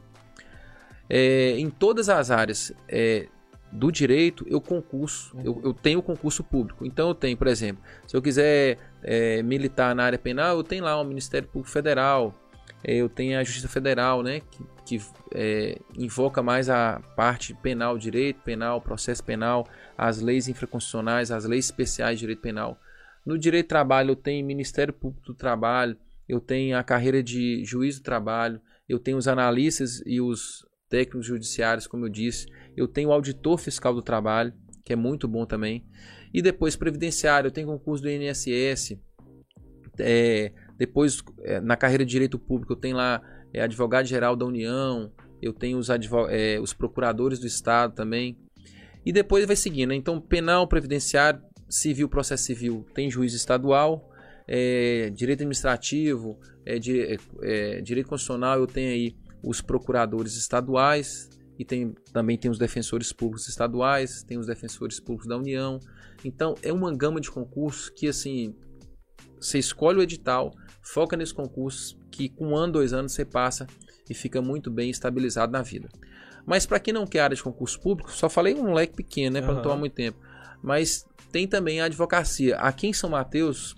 É, em todas as áreas é, do direito, eu concurso, Uhum. eu, eu tenho concurso público. Então eu tenho, por exemplo, se eu quiser é, militar na área penal, eu tenho lá o Ministério Público Federal, eu tenho a Justiça Federal, né, que, que, é, invoca mais a parte penal, direito penal, processo penal, as leis infraconstitucionais, as leis especiais de direito penal. No direito do trabalho, eu tenho Ministério Público do Trabalho, eu tenho a carreira de juiz do trabalho, eu tenho os analistas e os técnicos judiciários, como eu disse, eu tenho o auditor fiscal do trabalho, que é muito bom também, e depois previdenciário, eu tenho concurso do INSS, é, depois é, na carreira de direito público eu tenho lá é, advogado geral da União, eu tenho os, é, os procuradores do Estado também, e depois vai seguindo, né? então penal, previdenciário, civil, processo civil, tem juiz estadual, é, direito administrativo, é, di- é, é, direito constitucional, eu tenho aí os procuradores estaduais e tem, também tem os defensores públicos estaduais, tem os defensores públicos da União. Então é uma gama de concursos que assim você escolhe o edital, foca nesse concurso que com um ano, dois anos você passa e fica muito bem estabilizado na vida. Mas para quem não quer área de concurso público, só falei um leque pequeno, né, para não Aham. tomar muito tempo. Mas tem também a advocacia. Aqui em São Mateus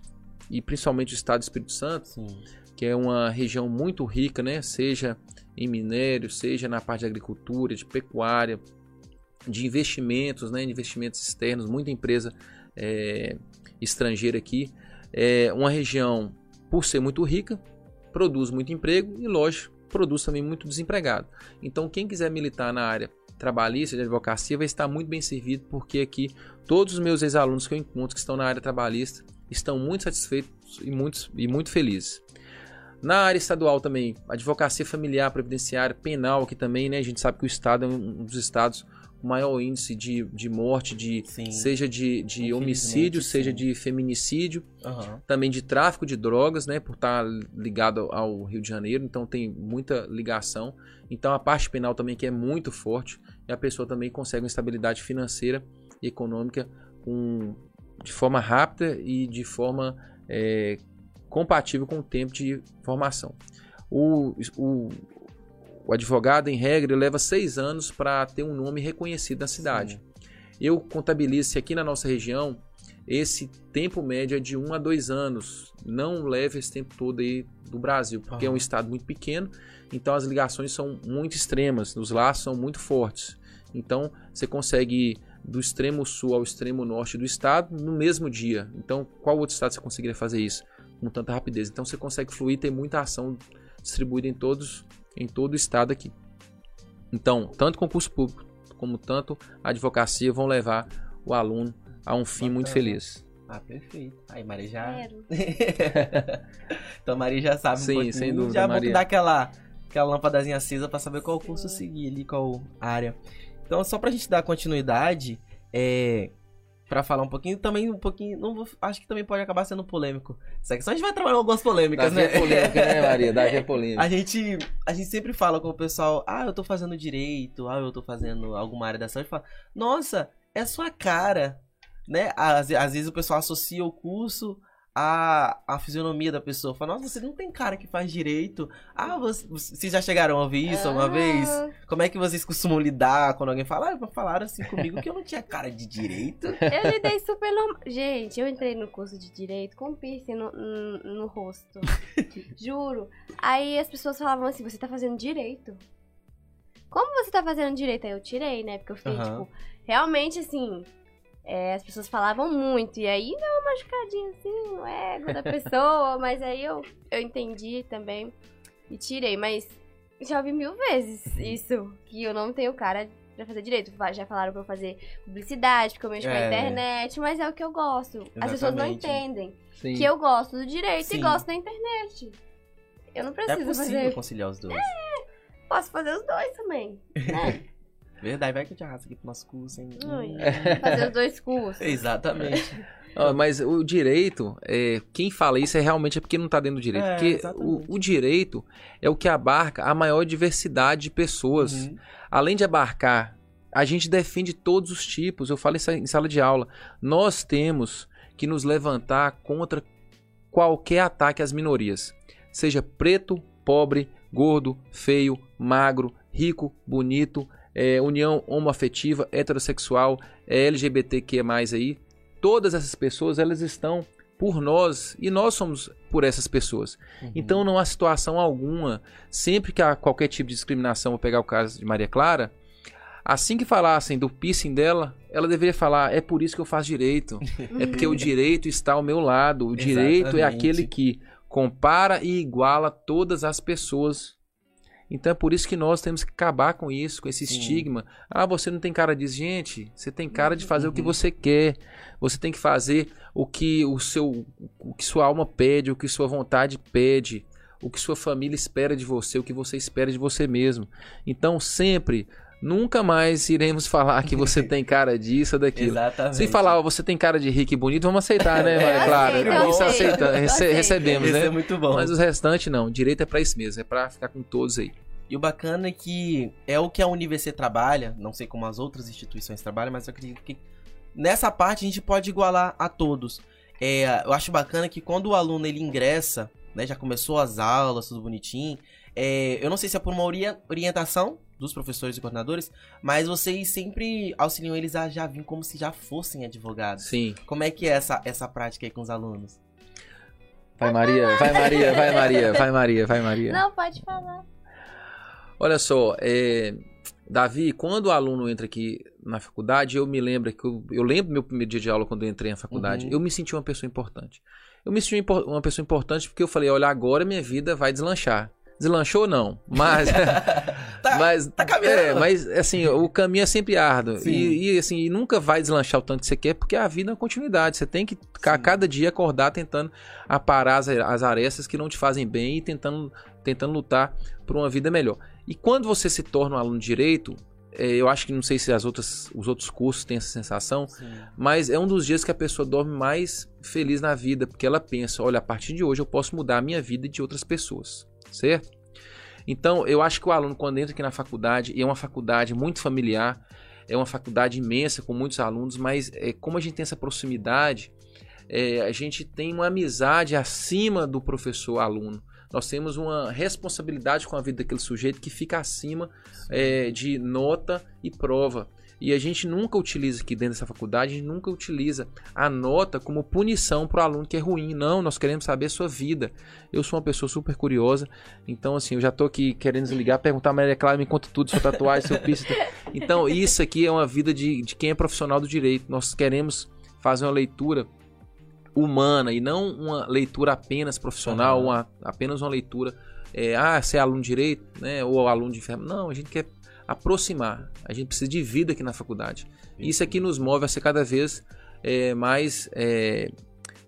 e principalmente o estado do Espírito Santo, Sim. que é uma região muito rica, né? Seja em minério, seja na parte de agricultura, de pecuária, de investimentos, né? Investimentos externos, muita empresa é, estrangeira aqui. É uma região, por ser muito rica, produz muito emprego e, lógico, produz também muito desempregado. Então, quem quiser militar na área trabalhista de advocacia vai estar muito bem servido, porque aqui todos os meus ex-alunos que eu encontro que estão na área trabalhista estão muito satisfeitos e muito, e muito felizes. Na área estadual também, advocacia familiar, previdenciária, penal aqui também, né? A gente sabe que o estado é um dos estados maior índice de, de morte, de, Sim. seja de, de homicídio, seja de feminicídio, Aham. também de tráfico de drogas, né? Por estar ligado ao Rio de Janeiro, então tem muita ligação. Então a parte penal também que é muito forte e a pessoa também consegue uma estabilidade financeira e econômica com, de forma rápida e de forma é, compatível com o tempo de formação. O, o, o advogado, em regra, leva seis anos para ter um nome reconhecido na cidade. Eu contabilizo se aqui na nossa região esse tempo médio é de um a dois anos. Não leve esse tempo todo aí do Brasil, porque é um estado muito pequeno, então as ligações são muito extremas, os laços são muito fortes. Então você consegue ir do extremo sul ao extremo norte do estado no mesmo dia. Então, qual outro estado você conseguiria fazer isso com tanta rapidez? Então você consegue fluir, ter muita ação distribuída em todos em todo o estado aqui. Então, tanto concurso público como tanto a advocacia vão levar o aluno a um fim muito Bacana. feliz. Ah, perfeito. Aí, Maria já. Quero. então, a Maria já sabe Sim, um sem dúvida, Já vou Maria. dar aquela, aquela lâmpadazinha acesa pra saber qual curso seguir ali, qual área. Então, só pra gente dar continuidade, é. Pra falar um pouquinho, também um pouquinho. Não vou, acho que também pode acabar sendo polêmico. Essa questão a gente vai trabalhar algumas polêmicas, Davi né? é polêmica, né, Maria? Davi é polêmica. A gente, a gente sempre fala com o pessoal, ah, eu tô fazendo direito, ah, eu tô fazendo alguma área da saúde, fala, nossa, é sua cara, né? Às, às vezes o pessoal associa o curso a, a fisionomia da pessoa. Fala, nossa, você não tem cara que faz direito. Ah, você, vocês já chegaram a ouvir isso alguma vez? Como é que vocês costumam lidar quando alguém fala? Ah, falaram assim comigo que eu não tinha cara de direito. Eu lidei super normal. Gente, eu entrei no curso de direito com piercing no, no, no rosto. Juro. Aí as pessoas falavam assim: você tá fazendo direito. Como você tá fazendo direito? Aí eu tirei, né? Porque eu fiquei, Aham. tipo, realmente assim. É, as pessoas falavam muito, e aí deu uma machucadinha assim no ego da pessoa, mas aí eu, eu entendi também e tirei. Mas já ouvi mil vezes isso, que eu não tenho cara pra fazer direito. Já falaram pra eu fazer publicidade, porque eu mexo com a É. internet, mas é o que eu gosto. As pessoas não Exatamente. entendem Sim. que eu gosto do direito Sim. e gosto da internet. Eu não É preciso possível fazer. conciliar os dois. Posso fazer os dois também. Né? Verdade, vai que eu te arrasto aqui pro nosso curso, hein? Fazer os dois cursos. Exatamente. Ah, mas o direito, é, quem fala isso é realmente é porque não está dentro do direito. É, porque o, o direito é o que abarca a maior diversidade de pessoas. Uhum. Além de abarcar, a gente defende todos os tipos. Eu falo isso em sala de aula. Nós temos que nos levantar contra qualquer ataque às minorias. Seja preto, pobre, gordo, feio, magro, rico, bonito, é, união homoafetiva, heterossexual, é, LGBTQ+, aí. Todas essas pessoas, elas estão por nós e nós somos por essas pessoas. Uhum. Então não há situação alguma, sempre que há qualquer tipo de discriminação, vou pegar o caso de Maria Clara, assim que falassem do piercing dela, ela deveria falar, é por isso que eu faço direito. É porque o direito está ao meu lado. O direito é Exatamente. aquele que compara e iguala todas as pessoas. Então é por isso que nós temos que acabar com isso, com esse Sim. estigma. Ah, você não tem cara disso. Gente, você tem cara de fazer o que Uhum. você quer. Você tem que fazer o que o seu o que sua alma pede, o que sua vontade pede, o que sua família espera de você, o que você espera de você mesmo. Então sempre nunca mais iremos falar que você tem cara disso ou daquilo. Exatamente. Se falar, ó, você tem cara de rico e bonito, vamos aceitar, né, Maria Eu Clara? aceito, eu Isso aceito, aceita, eu rece- aceito. recebemos, Esse né? é muito bom. Mas os restantes não. Direito é pra isso mesmo, é pra ficar com todos aí. E o bacana é que é o que a UniVC trabalha, não sei como as outras instituições trabalham, mas eu acredito que nessa parte a gente pode igualar a todos. É, eu acho bacana que quando o aluno ele ingressa, né, já começou as aulas, tudo bonitinho, é, eu não sei se é por uma ori- orientação dos professores e coordenadores, mas vocês sempre auxiliam eles a já vir como se já fossem advogados. Sim. Como é que é essa, essa prática aí com os alunos? Vai Maria, vai Maria, vai Maria, vai Maria, vai Maria. Não, pode falar. Olha só, é, Davi, quando o aluno entra aqui na faculdade, eu me lembro que eu, eu lembro do meu primeiro dia de aula quando eu entrei na faculdade, Uhum. eu me senti uma pessoa importante. Eu me senti uma pessoa importante porque eu falei, olha, agora minha vida vai deslanchar. Deslanchou não, mas Tá- mas tá caminhando. é, mas assim, o caminho é sempre árduo e, e, assim, e nunca vai deslanchar o tanto que você quer, porque a vida é uma continuidade. Você tem que a cada dia acordar tentando aparar as, as arestas que não te fazem bem e tentando tentando lutar por uma vida melhor. E quando você se torna um aluno de direito, é, eu acho que não sei se as outras, os outros cursos têm essa sensação, Sim. mas é um dos dias que a pessoa dorme mais feliz na vida, porque ela pensa, olha, a partir de hoje eu posso mudar a minha vida e de outras pessoas, certo? Então, eu acho que o aluno, quando entra aqui na faculdade, e é uma faculdade muito familiar, é uma faculdade imensa, com muitos alunos, mas é, como a gente tem essa proximidade, é, a gente tem uma amizade acima do professor-aluno. Nós temos uma responsabilidade com a vida daquele sujeito que fica acima é, de nota e prova. E a gente nunca utiliza aqui dentro dessa faculdade, a gente nunca utiliza a nota como punição para o aluno que é ruim. Não, nós queremos saber a sua vida. Eu sou uma pessoa super curiosa, então assim, eu já tô aqui querendo desligar, perguntar a Maria Clara, me conta tudo, sua tatuagem, seu piercing. Então, isso aqui é uma vida de, de quem é profissional do direito. Nós queremos fazer uma leitura humana e não uma leitura apenas profissional, Aham. uma, apenas uma leitura, é, ah, você é aluno de direito, né, ou aluno de enfermagem. Não, a gente quer aproximar. A gente precisa de vida aqui na faculdade. E Isso aqui nos move a ser cada vez é, mais é,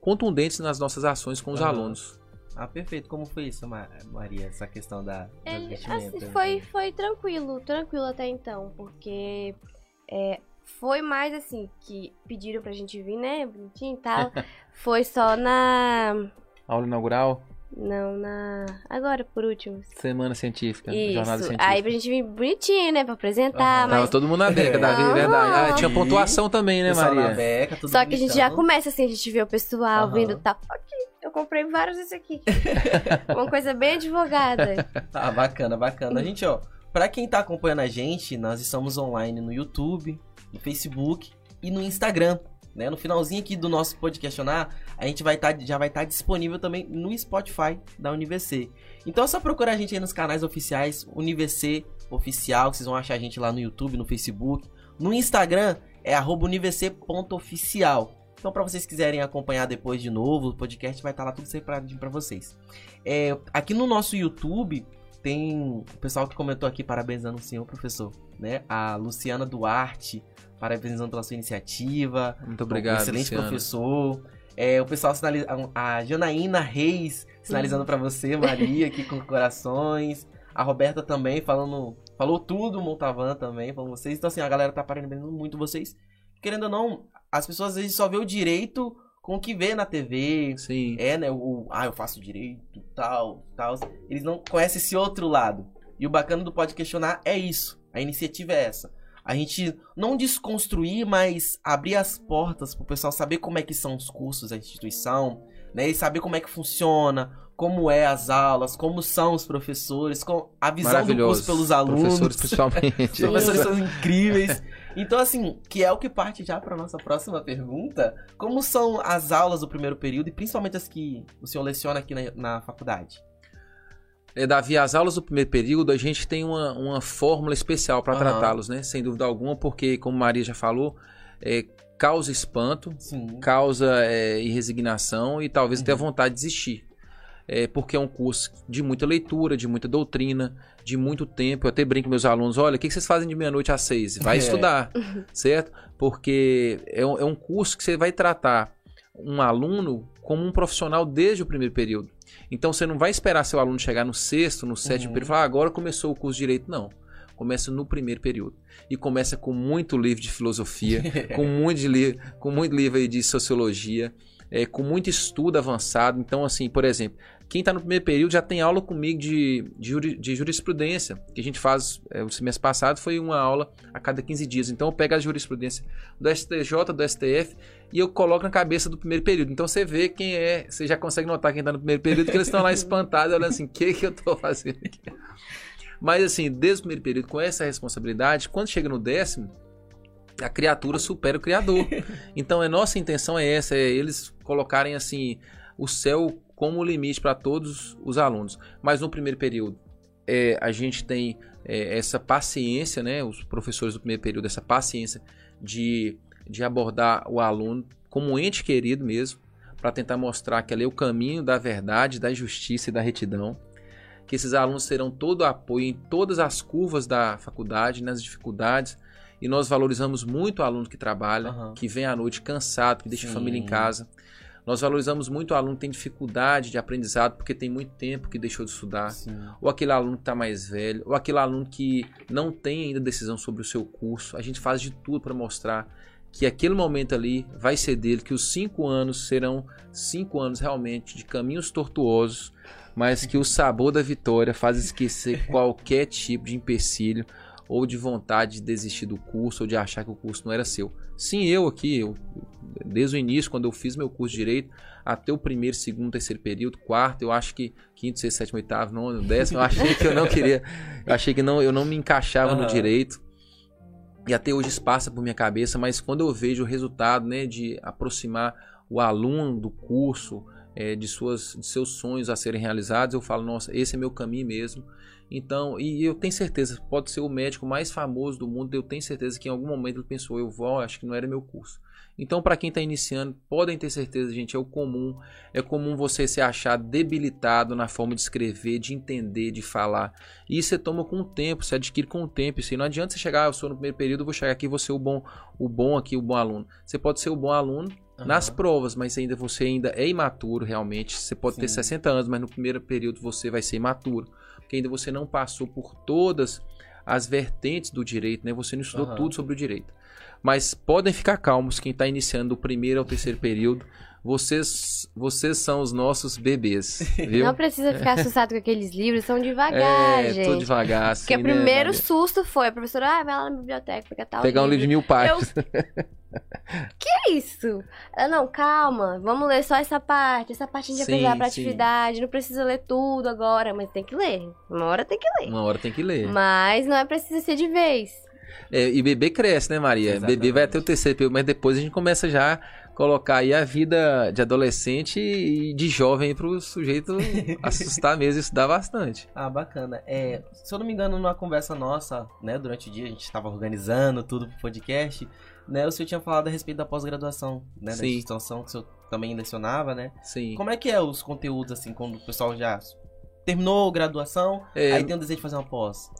contundentes nas nossas ações com os Aham. alunos. Ah, perfeito. Como foi isso, Ma- Maria? Essa questão da, vestimentas? assim, foi, foi tranquilo, tranquilo até então, porque é, foi mais assim, que pediram pra gente vir, né, bonitinho e tal. foi só na... Aula inaugural? Não, na. Agora, por último. Semana científica, Isso. jornada científica. Aí pra gente vir bonitinho, né? Pra apresentar. Tava mas. todo mundo na beca, Davi, Aham. verdade. Ah, tinha E- pontuação também, né, Pessoal na Maria? beca, tudo Só que a gente já bonitão. começa assim, a gente vê o pessoal Aham. vindo, tá. Aqui, eu comprei vários desse aqui. Uma coisa bem advogada. Ah, bacana, bacana. Gente, ó, pra quem tá acompanhando a gente, nós estamos online no YouTube, no Facebook e no Instagram. Né? No finalzinho aqui do nosso podcastionar, a gente vai tá, já vai estar disponível também no Spotify da UniVC. Então é só procurar a gente aí nos canais oficiais, UniVC Oficial, vocês vão achar a gente lá no YouTube, no Facebook. No Instagram é univc.oficial. Então, para vocês quiserem acompanhar depois de novo, o podcast vai estar lá tudo separadinho para vocês. É, aqui no nosso YouTube tem o pessoal que comentou aqui parabenizando o senhor professor, né? A Luciana Duarte parabenizando pela sua iniciativa. Muito obrigado, um excelente Luciana. professor. É, o pessoal sinaliza, a Janaína Reis sinalizando pra você, Maria, aqui com corações. A Roberta também falando, falou tudo, o Montavan também, falando vocês. Então assim, a galera tá parabenizando muito vocês. Querendo ou não, as pessoas às vezes só vê o direito com o que vê na TV, Sim. é, né? O, ah, eu faço direito, tal, tal. Eles não conhecem esse outro lado. E o bacana do Pode Questionar é isso. A iniciativa é essa. A gente não desconstruir, mas abrir as portas pro pessoal saber como é que são os cursos da instituição, né? E saber como é que funciona, como é as aulas, como são os professores, com a visão do curso pelos alunos. Professores, principalmente. Os professores são incríveis. Então, assim, que é o que parte já para nossa próxima pergunta. Como são as aulas do primeiro período e principalmente as que o senhor leciona aqui na, na faculdade? É, Davi, as aulas do primeiro período, a gente tem uma, uma fórmula especial para Aham. tratá-los, né? Sem dúvida alguma, porque, como Maria já falou, é, causa espanto, Sim. causa é, irresignação e talvez até Uhum. vontade de desistir. É, porque é um curso de muita leitura, de muita doutrina, de muito tempo. Eu até brinco com meus alunos: olha, o que vocês fazem de meia-noite às seis? Vai É. estudar, certo? Porque é um, é um curso que você vai tratar um aluno como um profissional desde o primeiro período. Então você não vai esperar seu aluno chegar no sexto, no sétimo Uhum. período e falar, ah, agora começou o curso de direito. Não. Começa no primeiro período. E começa com muito livro de filosofia, com muito, li com muito livro aí de sociologia, é, com muito estudo avançado. Então, assim, por exemplo, quem está no primeiro período já tem aula comigo de, de, de jurisprudência, que a gente faz, é, o semestre passado foi uma aula a cada 15 dias. Então eu pego a jurisprudência do STJ, do STF, e eu coloco na cabeça do primeiro período. Então você vê quem é, você já consegue notar quem está no primeiro período, que eles estão lá espantados, olhando assim, o que, que eu estou fazendo aqui? Mas assim, desde o primeiro período, com essa responsabilidade, quando chega no décimo, a criatura supera o criador. Então a nossa intenção é essa, é eles colocarem assim o céu como limite para todos os alunos. Mas no primeiro período, é, a gente tem é, essa paciência, né? Os professores do primeiro período, essa paciência de, de abordar o aluno como um ente querido mesmo, para tentar mostrar que ali é o caminho da verdade, da justiça e da retidão. Que esses alunos terão todo o apoio em todas as curvas da faculdade, nas dificuldades. E nós valorizamos muito o aluno que trabalha, Aham. que vem à noite cansado, que deixa a Sim. família em casa. Nós valorizamos muito o aluno que tem dificuldade de aprendizado porque tem muito tempo que deixou de estudar Sim. ou aquele aluno que está mais velho, ou aquele aluno que não tem ainda decisão sobre o seu curso. A gente faz de tudo para mostrar que aquele momento ali vai ser dele, que os cinco anos serão cinco anos realmente de caminhos tortuosos, mas que o sabor da vitória faz esquecer qualquer tipo de empecilho ou de vontade de desistir do curso ou de achar que o curso não era seu. Sim, eu aqui, eu, desde o início, quando eu fiz meu curso de Direito, até o primeiro, segundo, terceiro período, quarto, eu acho que quinto, sexto, sétimo, oitavo, nono, décimo, eu achei que eu não queria, eu achei que não, eu não me encaixava no Aham. direito. E até hoje isso passa por minha cabeça, mas quando eu vejo o resultado, né, de aproximar o aluno do curso, é, de, suas, de seus sonhos a serem realizados, eu falo, nossa, esse é meu caminho mesmo. Então, e eu tenho certeza, pode ser o médico mais famoso do mundo, eu tenho certeza que em algum momento ele pensou, eu vou, acho que não era meu curso. Então, para quem está iniciando, podem ter certeza, gente, é o comum. É comum você se achar debilitado na forma de escrever, de entender, de falar. E isso você toma com o tempo, você adquire com o tempo. Assim, não adianta você chegar, ah, eu sou no primeiro período, vou chegar aqui e vou ser o bom, o bom aqui, o bom aluno. Você pode ser o bom aluno nas Aham. provas, mas ainda você ainda é imaturo realmente. Você pode ter Sim. 60 anos, mas no primeiro período você vai ser imaturo, porque ainda você não passou por todas as vertentes do direito, né? Você não estudou Aham. tudo sobre o direito. Mas podem ficar calmos quem está iniciando do primeiro ao terceiro período. vocês, vocês são os nossos bebês, viu? Não precisa ficar assustado com aqueles livros, são devagar, é, gente. tô devagar, assim, Porque o né, primeiro Maria? susto foi, a professora, ah, vai lá na biblioteca, pegar tal Pegar um livro de mil páginas. Que isso? Ela, não, calma, vamos ler só essa parte. Essa parte a gente vai pra sim. atividade, não precisa ler tudo agora, mas tem que ler. Uma hora tem que ler. Uma hora tem que ler. Mas não é preciso ser de vez. É, e bebê cresce, né, Maria? Exatamente. Bebê vai até o terceiro período, mas depois a gente começa já a colocar aí a vida de adolescente e de jovem para o sujeito assustar mesmo, isso dá bastante. Ah, bacana. É, se eu não me engano, numa conversa nossa, né, durante o dia, a gente estava organizando tudo pro podcast, né, o senhor tinha falado a respeito da pós-graduação, né, da Sim. instituição que o senhor também lecionava, né? Sim. Como é que é os conteúdos, assim, quando o pessoal já terminou a graduação, É, aí tem o desejo de fazer uma pós?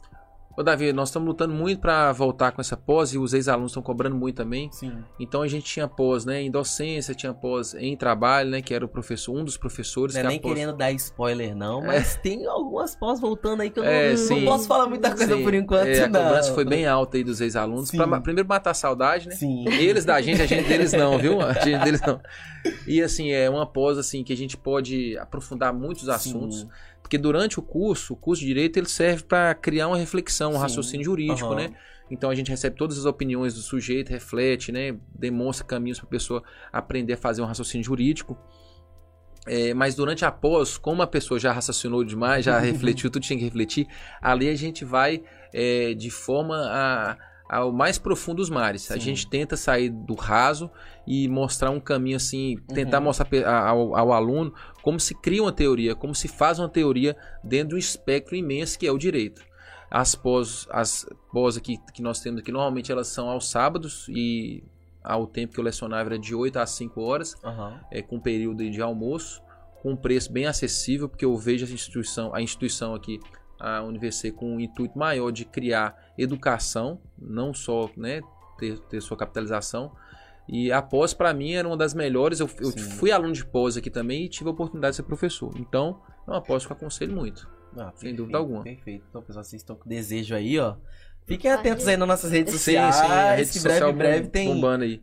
Ô, Davi, nós estamos lutando muito para voltar com essa pós e os ex-alunos estão cobrando muito também. Sim. Então a gente tinha pós, né, em docência, tinha pós em trabalho, né, que era o professor, um dos professores Não é que nem a pós... querendo dar spoiler, não, mas tem algumas pós voltando aí que eu não, É, não sim. posso falar muita coisa Sim, por enquanto, é, a não. cobrança foi bem alta aí dos ex-alunos. Pra primeiro matar a saudade, né? Sim. Eles da gente, a gente deles não, viu? A gente deles não. E assim, é uma pós assim que a gente pode aprofundar muitos assuntos, Sim. Porque durante o curso, o curso de direito ele serve para criar uma reflexão, um Sim. raciocínio jurídico, Aham. né? Então a gente recebe todas as opiniões do sujeito, reflete, né? Demonstra caminhos para a pessoa aprender a fazer um raciocínio jurídico. É, mas durante a pós, como a pessoa já raciocinou demais, já refletiu tudo tinha que refletir, ali a gente vai é, de forma a, ao mais profundo dos mares. A Sim. gente tenta sair do raso e mostrar um caminho assim, tentar Uhum. mostrar a- ao, ao aluno como se cria uma teoria, como se faz uma teoria dentro do espectro imenso que é o direito. As pós, as pós aqui que nós temos aqui, normalmente elas são aos sábados e ao tempo que eu lecionava era de 8 a 5 horas Aham. é, com período de almoço, com um preço bem acessível, porque eu vejo a instituição, a instituição aqui, a Universidade, com um intuito maior de criar educação, não só né, ter, ter sua capitalização. E a pós, para mim, era uma das melhores. Eu, eu Sim. fui aluno de pós aqui também e tive a oportunidade de ser professor. Então, é uma pós que eu aconselho muito. Ah, Sem perfeito, dúvida alguma. Perfeito. Então, pessoal, vocês estão com desejo aí, ó. Fiquem Vai. atentos aí nas nossas redes Sim, sociais. sim, a rede que social breve, breve bom- tem bombando aí.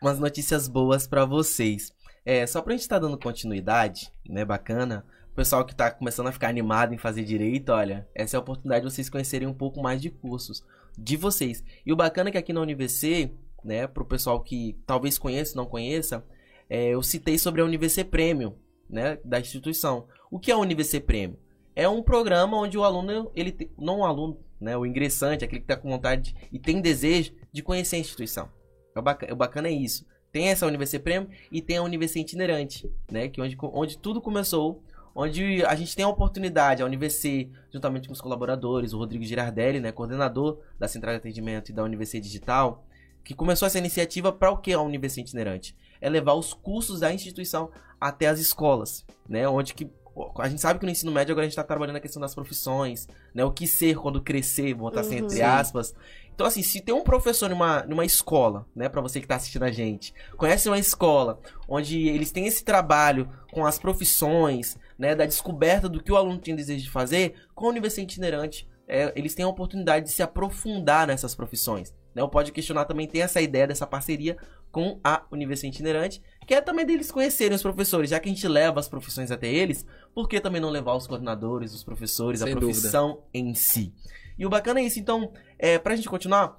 umas notícias boas pra vocês. É, só pra gente estar dando continuidade, né, bacana. O pessoal que tá começando a ficar animado em fazer direito, olha, essa é a oportunidade de vocês conhecerem um pouco mais de cursos de vocês. E o bacana é que aqui na UniVC, né, pro pessoal que talvez conheça não conheça, é, eu citei sobre a UniVC Premium, né, da instituição. O que é a UniVC Premium? É um programa onde o aluno, ele não o aluno, né, o ingressante, aquele que tá com vontade e tem desejo de conhecer a instituição. É o bacana, o bacana é isso. Tem essa UniVC Premium e tem a UniVC Itinerante, né? Que onde, onde tudo começou, onde a gente tem a oportunidade, a UniVC, juntamente com os colaboradores, o Rodrigo Girardelli, né, coordenador da Central de Atendimento e da UniVC Digital, que começou essa iniciativa para o que a UniVC Itinerante? É levar os cursos da instituição até as escolas, né? Onde que a gente sabe que no ensino médio agora a gente está trabalhando a questão das profissões, né? O que ser quando crescer, vou botar assim Uhum. entre Sim. aspas. Então, assim, se tem um professor numa, numa escola, né, pra você que tá assistindo a gente, conhece uma escola onde eles têm esse trabalho com as profissões, né, da descoberta do que o aluno tem desejo de fazer, com a Universidade Itinerante, é, eles têm a oportunidade de se aprofundar nessas profissões. Né? O Pode Questionar também tem essa ideia dessa parceria com a Universidade Itinerante, que é também deles conhecerem os professores, já que a gente leva as profissões até eles, por que também não levar os coordenadores, os professores, Sem a dúvida. profissão em si? E o bacana é isso, então, é, pra gente continuar,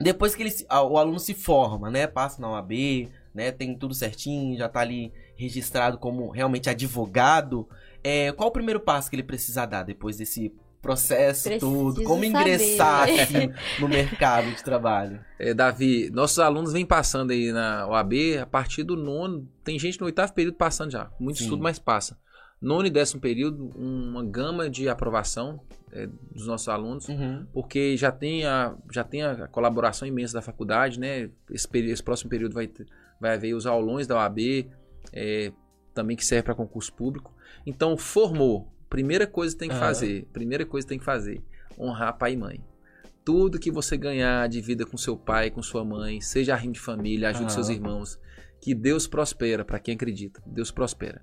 depois que ele, o aluno se forma, né, passa na OAB, né, tem tudo certinho, já tá ali registrado como realmente advogado, é, qual o primeiro passo que ele precisa dar depois desse processo Preciso todo? Como ingressar assim, no mercado de trabalho? É, Davi, nossos alunos vêm passando aí na OAB a partir do nono. Tem gente no oitavo período passando já. Muito Sim. estudo, mas passa. Nono e décimo período, uma gama de aprovação é, dos nossos alunos, Uhum. porque já tem, a, já tem a colaboração imensa da faculdade, né? Esse, esse próximo período vai, ter- vai haver os aulões da OAB, é, também que serve para concurso público. Então, formou. Primeira coisa que tem que Aham. fazer. Primeira coisa que tem que fazer. Honrar pai e mãe. Tudo que você ganhar de vida com seu pai, com sua mãe, seja arrimo de família, ajude Aham. seus irmãos. Que Deus prospera para quem acredita. Deus prospera.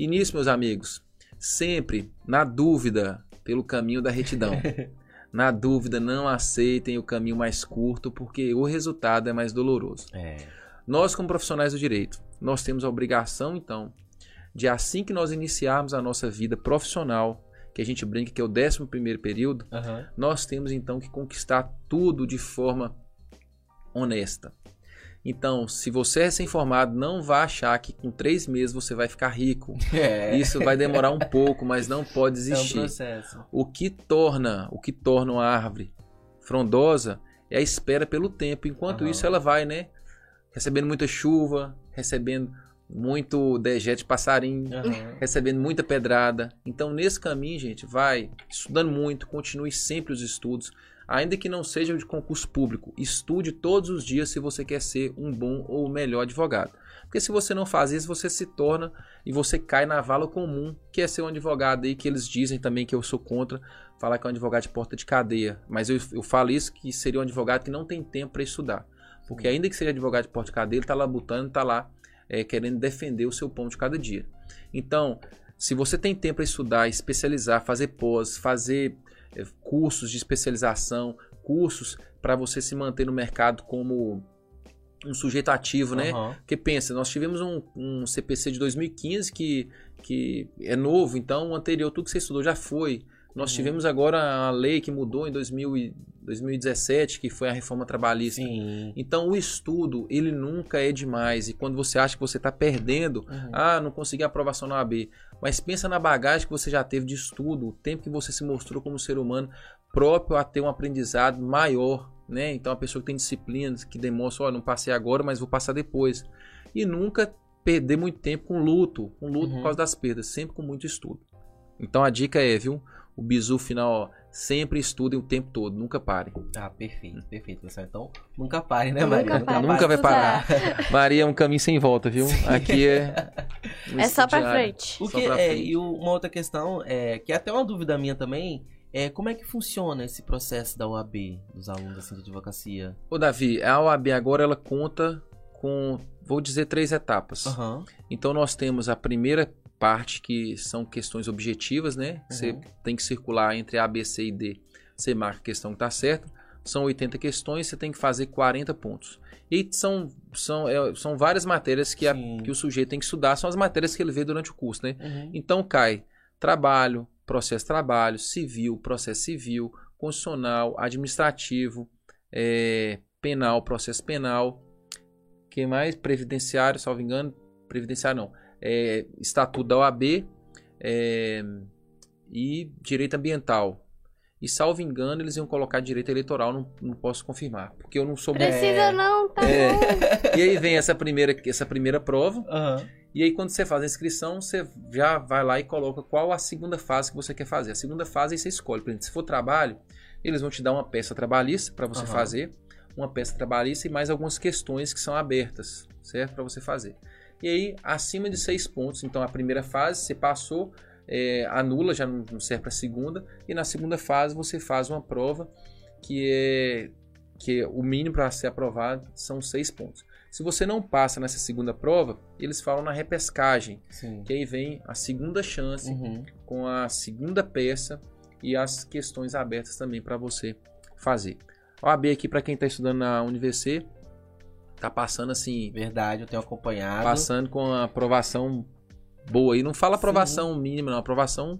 E nisso, meus amigos, sempre na dúvida pelo caminho da retidão. na dúvida, não aceitem o caminho mais curto, porque o resultado é mais doloroso. É. Nós, como profissionais do direito, nós temos a obrigação, então, de assim que nós iniciarmos a nossa vida profissional, que a gente brinca que é o 11 primeiro período, Aham. nós temos então que conquistar tudo de forma honesta. Então, se você é recém-formado, não vá achar que com três meses você vai ficar rico. É. Isso vai demorar um pouco, mas não pode é um processo. O que torna, o que torna uma árvore frondosa é a espera pelo tempo. Enquanto Aham. isso, ela vai, né? Recebendo muita chuva, recebendo muito dejeto de passarinho, Aham. recebendo muita pedrada. Então, nesse caminho, gente, vai estudando muito, continue sempre os estudos, ainda que não seja de concurso público. Estude todos os dias se você quer ser um bom ou melhor advogado. Porque se você não faz isso, você se torna e você cai na vala comum, que é ser um advogado aí, que eles dizem também que eu sou contra, falar que é um advogado de porta de cadeia. Mas eu, eu falo isso que seria um advogado que não tem tempo para estudar. Porque ainda que seja advogado de porta de cadeia, ele está lá botando, está lá é, querendo defender o seu pão de cada dia. Então, se você tem tempo para estudar, especializar, fazer pós, fazer cursos de especialização, cursos para você se manter no mercado como um sujeito ativo, né? Aham. Porque pensa, nós tivemos um, um CPC de 2015 que, que é novo, então o anterior, tudo que você estudou já foi. Nós Uhum. tivemos agora a lei que mudou em 2000 e- 2017, que foi a reforma trabalhista. Sim. Então o estudo, ele nunca é demais. E quando você acha que você está perdendo, Uhum. ah, não consegui aprovação na OAB. Mas pensa na bagagem que você já teve de estudo, o tempo que você se mostrou como ser humano próprio a ter um aprendizado maior, né? Então a pessoa que tem disciplina, que demonstra, ó, não passei agora, mas vou passar depois. E nunca perder muito tempo com luto, com luto Uhum. por causa das perdas, sempre com muito estudo. Então a dica é, viu? O bizu final, ó, sempre estudem o tempo todo, nunca parem. Ah, perfeito, perfeito, pessoal. Então, nunca pare, né, Nunca Maria? pare Nunca vai parar. Maria é um caminho sem volta, viu? Aqui é. É só pra frente. O Só que pra é, frente. e o- uma outra questão, é, que é até uma dúvida minha também, é como é que funciona esse processo da UAB, dos alunos assim, de advocacia? Ô, Davi, a OAB agora ela conta com, vou dizer, três etapas. Aham. Então nós temos a primeira parte que são questões objetivas, né? Você Uhum. tem que circular entre A, B, C e D. Você marca a questão que está certa. São 80 questões, você tem que fazer 40 pontos. E são, são, é, são várias matérias que, a- que o sujeito tem que estudar, são as matérias que ele vê durante o curso, né? Uhum. Então cai trabalho, processo trabalho, civil, processo civil, constitucional, administrativo, é, penal, processo penal, que mais? Previdenciário, salvo engano, previdenciário não, é, estatuto da OAB é, e direito ambiental. E salvo engano, eles iam colocar direito eleitoral, não, não posso confirmar, porque eu não sou. Precisa não, tá É. bom. E aí vem essa primeira, essa primeira prova, Aham. e aí, quando você faz a inscrição, você já vai lá e coloca qual a segunda fase que você quer fazer. A segunda fase aí você escolhe. Por exemplo, se for trabalho, eles vão te dar uma peça trabalhista para você Aham. fazer, uma peça trabalhista e mais algumas questões que são abertas, certo? Para você fazer. E aí, acima de seis pontos, então a primeira fase você passou, é, anula, já não serve para a segunda, e na segunda fase você faz uma prova que é que é o mínimo para ser aprovado são seis pontos. Se você não passa nessa segunda prova, eles falam na repescagem, Sim. que aí vem a segunda chance Uhum. com a segunda peça e as questões abertas também para você fazer. A OAB aqui para quem está estudando na UniVC tá passando assim, Verdade, eu tenho acompanhado. passando com a aprovação boa aí. Não fala aprovação mínima, não, aprovação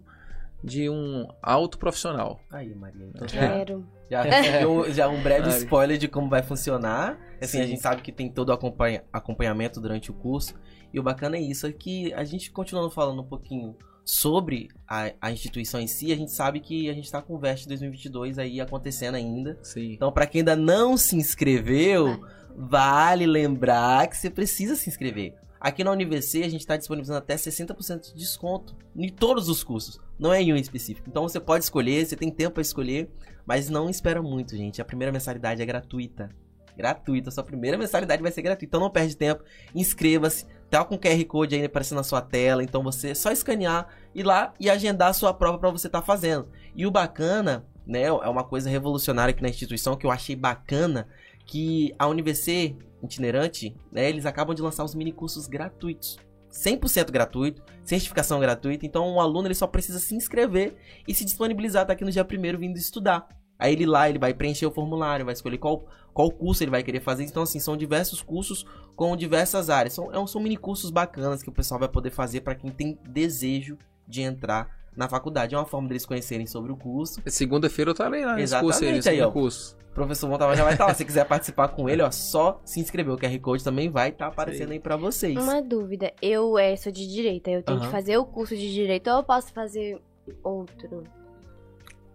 de um alto profissional. Aí, Maria. Então já, Quero. já recebeu já um breve spoiler de como vai funcionar. Assim, a Sim. gente sabe que tem todo o acompanha- acompanhamento durante o curso. E o bacana é isso, é que a gente continuando falando um pouquinho sobre a, a instituição em si, a gente sabe que a gente tá com o VEST 2022 aí acontecendo ainda. Sim. Então, pra quem ainda não se inscreveu, vale lembrar que você precisa se inscrever. Aqui na UniVC a gente está disponibilizando até 60% de desconto em todos os cursos, não é em um específico. Então você pode escolher, você tem tempo para escolher, mas não espera muito, gente. A primeira mensalidade é gratuita. Gratuita, sua primeira mensalidade vai ser gratuita. Então não perde tempo, inscreva-se. Tá com o QR Code aí aparecendo na sua tela, então você é só escanear, ir lá e agendar a sua prova para você estar fazendo. E o bacana, né, é uma coisa revolucionária aqui na instituição que eu achei bacana, que a UniVC itinerante, né, eles acabam de lançar os mini cursos gratuitos. 100% gratuito, certificação gratuita, então o aluno ele só precisa se inscrever e se disponibilizar tá aqui no dia primeiro vindo estudar. Aí ele lá, ele vai preencher o formulário, vai escolher qual, qual curso ele vai querer fazer. Então, assim, são diversos cursos com diversas áreas. São, é são mini cursos bacanas que o pessoal vai poder fazer para quem tem desejo de entrar na faculdade. É uma forma deles conhecerem sobre o curso. Segunda-feira eu estarei lá nesse curso aí, Exatamente, aí, ó. curso. O professor Montalva já vai estar lá. Se quiser participar com ele, ó, só se inscrever. O QR Code também vai estar aparecendo aí pra vocês. Uma dúvida. Eu é, sou de direita. Eu tenho Aham. que fazer o curso de direito ou eu posso fazer outro?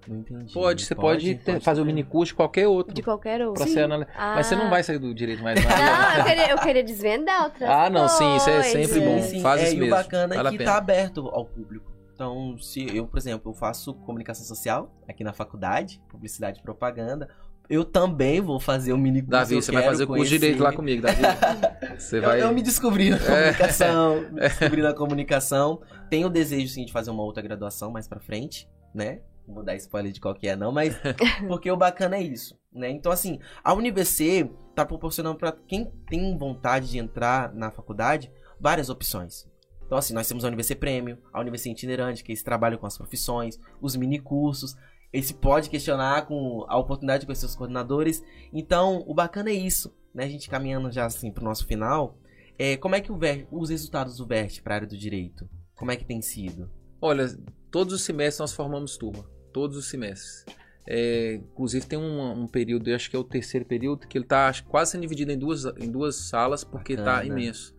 Não entendi. Pode, você pode, ter- fazer o mini curso de qualquer outro. De qualquer outro? Pra você analisar. Mas você não Ah. vai sair do direito mais. Não, Não, eu queria, eu queria desvendar outras Ah, não, sim, isso é coisas. sempre bom. Sim, sim. Faz é, isso e mesmo. o bacana Vale é que tá aberto ao público. Então, se eu, por exemplo, eu faço comunicação social aqui na faculdade, publicidade e propaganda, eu também vou fazer o mini curso. Davi, eu você vai fazer o curso direito lá comigo, Davi. Você Eu, vai. eu me descobri na comunicação, me descobri na comunicação. Tenho o desejo, sim, de fazer uma outra graduação mais pra frente, né? Não vou dar spoiler de qual que é, não, mas porque o bacana é isso, né? Então, assim, a UniVC tá proporcionando pra quem tem vontade de entrar na faculdade várias opções. Então, assim, nós temos a UniVC Prêmio, a UniVC Itinerante, que é esse trabalho com as profissões, os mini cursos. Esse pode questionar com a oportunidade de conhecer os coordenadores. Então, o bacana é isso, né? A gente caminhando já assim pro nosso final. É, como é que o Ver- os resultados do VERT para a área do direito? Como é que tem sido? Olha, todos os semestres nós formamos turma. Todos os semestres. É, inclusive tem um, um período, eu acho que é o terceiro período, que ele está quase sendo dividido em duas, em duas salas, porque está imenso.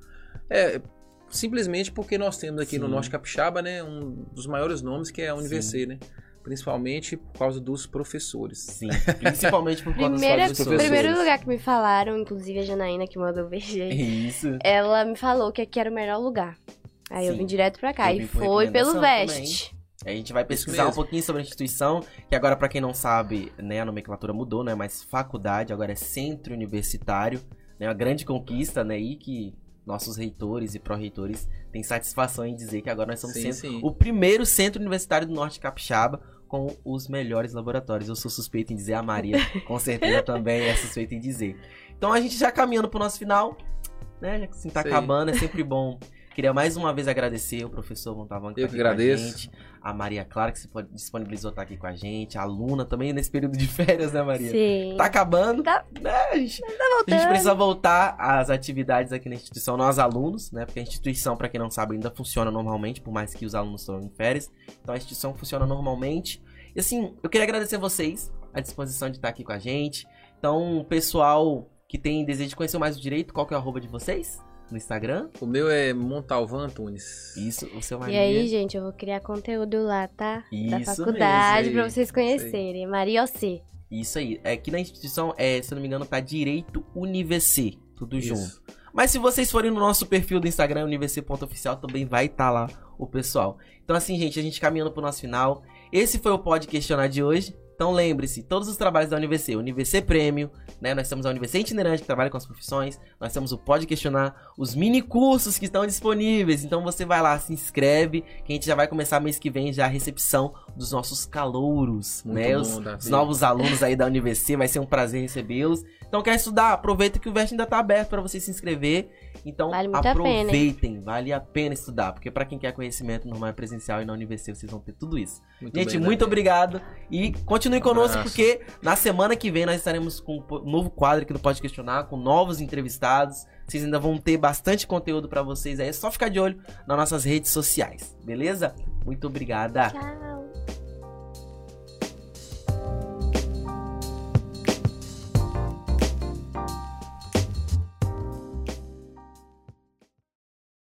É, simplesmente porque nós temos aqui no Sim. Norte Capixaba, né, um dos maiores nomes que é a UniVC, né? Principalmente por causa dos professores. Sim, principalmente por Primeira, dos professores. primeiro lugar que me falaram, inclusive a Janaína que mandou beijo aí, Isso. ela me falou que aqui era o melhor lugar. Aí eu Sim. vim direto pra cá. Eu E foi pelo recomendação Vest. A gente vai pesquisar um pouquinho sobre a instituição, que agora, pra quem não sabe, né, a nomenclatura mudou, não é mais faculdade, agora é centro universitário, né, uma grande conquista, né, e que nossos reitores e pró-reitores têm satisfação em dizer que agora nós somos Sim, centro- sim. o primeiro centro universitário do Norte Capixaba com os melhores laboratórios. Eu sou suspeito em dizer, a Maria com certeza também é suspeita em dizer. Então a gente já caminhando pro nosso final, né, já que assim tá acabando, é sempre bom. Queria mais uma vez agradecer o professor Montalvão que Eu tá que aqui com a agradeço. gente, a Maria Clara que se disponibilizou estar aqui com a gente, a Luna também nesse período de férias, né, Maria? Sim. Tá acabando, Tá. né? A gente, a gente precisa voltar às atividades aqui na instituição, nós alunos, né? Porque a instituição, pra quem não sabe, ainda funciona normalmente, por mais que os alunos estão em férias. Então a instituição funciona normalmente. E assim, eu queria agradecer vocês a disposição de estar aqui com a gente. Então, pessoal que tem desejo de conhecer mais o direito, qual que é o arroba de vocês? No Instagram? O meu é Montalvan Antunes. Isso, o seu E Maria. aí, gente, eu vou criar conteúdo lá, tá? da Isso faculdade, mesmo, pra aí, vocês isso conhecerem. Maria OC. Isso aí. Aqui na instituição, é, se eu não me engano, tá Direito UniVC. Tudo junto. Isso. Mas se vocês forem no nosso perfil do Instagram, univc.oficial, também vai estar lá o pessoal. Então assim, gente, a gente caminhando pro nosso final. Esse foi o Pode Questionar de hoje. Então lembre-se, todos os trabalhos da UniVC, UniVC Prêmio, né? Nós temos a UniVC Itinerante que trabalha com as profissões, nós temos o Pode Questionar, os mini cursos que estão disponíveis. Então você vai lá, se inscreve, que a gente já vai começar mês que vem já a recepção dos nossos calouros, Muito né? bom, Os, os novos alunos aí da UniVC, vai ser um prazer recebê-los. Então quer estudar? Aproveita que o Vest ainda tá aberto para você se inscrever. Então Vale muito a pena, aproveitem, vale a pena estudar, porque para quem quer conhecimento normal e presencial e na UniVC vocês vão ter tudo isso. Muito Gente, bem, muito Davi. obrigado e continue Um conosco porque na semana que vem nós estaremos com um novo quadro aqui no Pode Questionar, com novos entrevistados. Vocês ainda vão ter bastante conteúdo para vocês aí, é só ficar de olho nas nossas redes sociais, beleza? Muito obrigada. Tchau.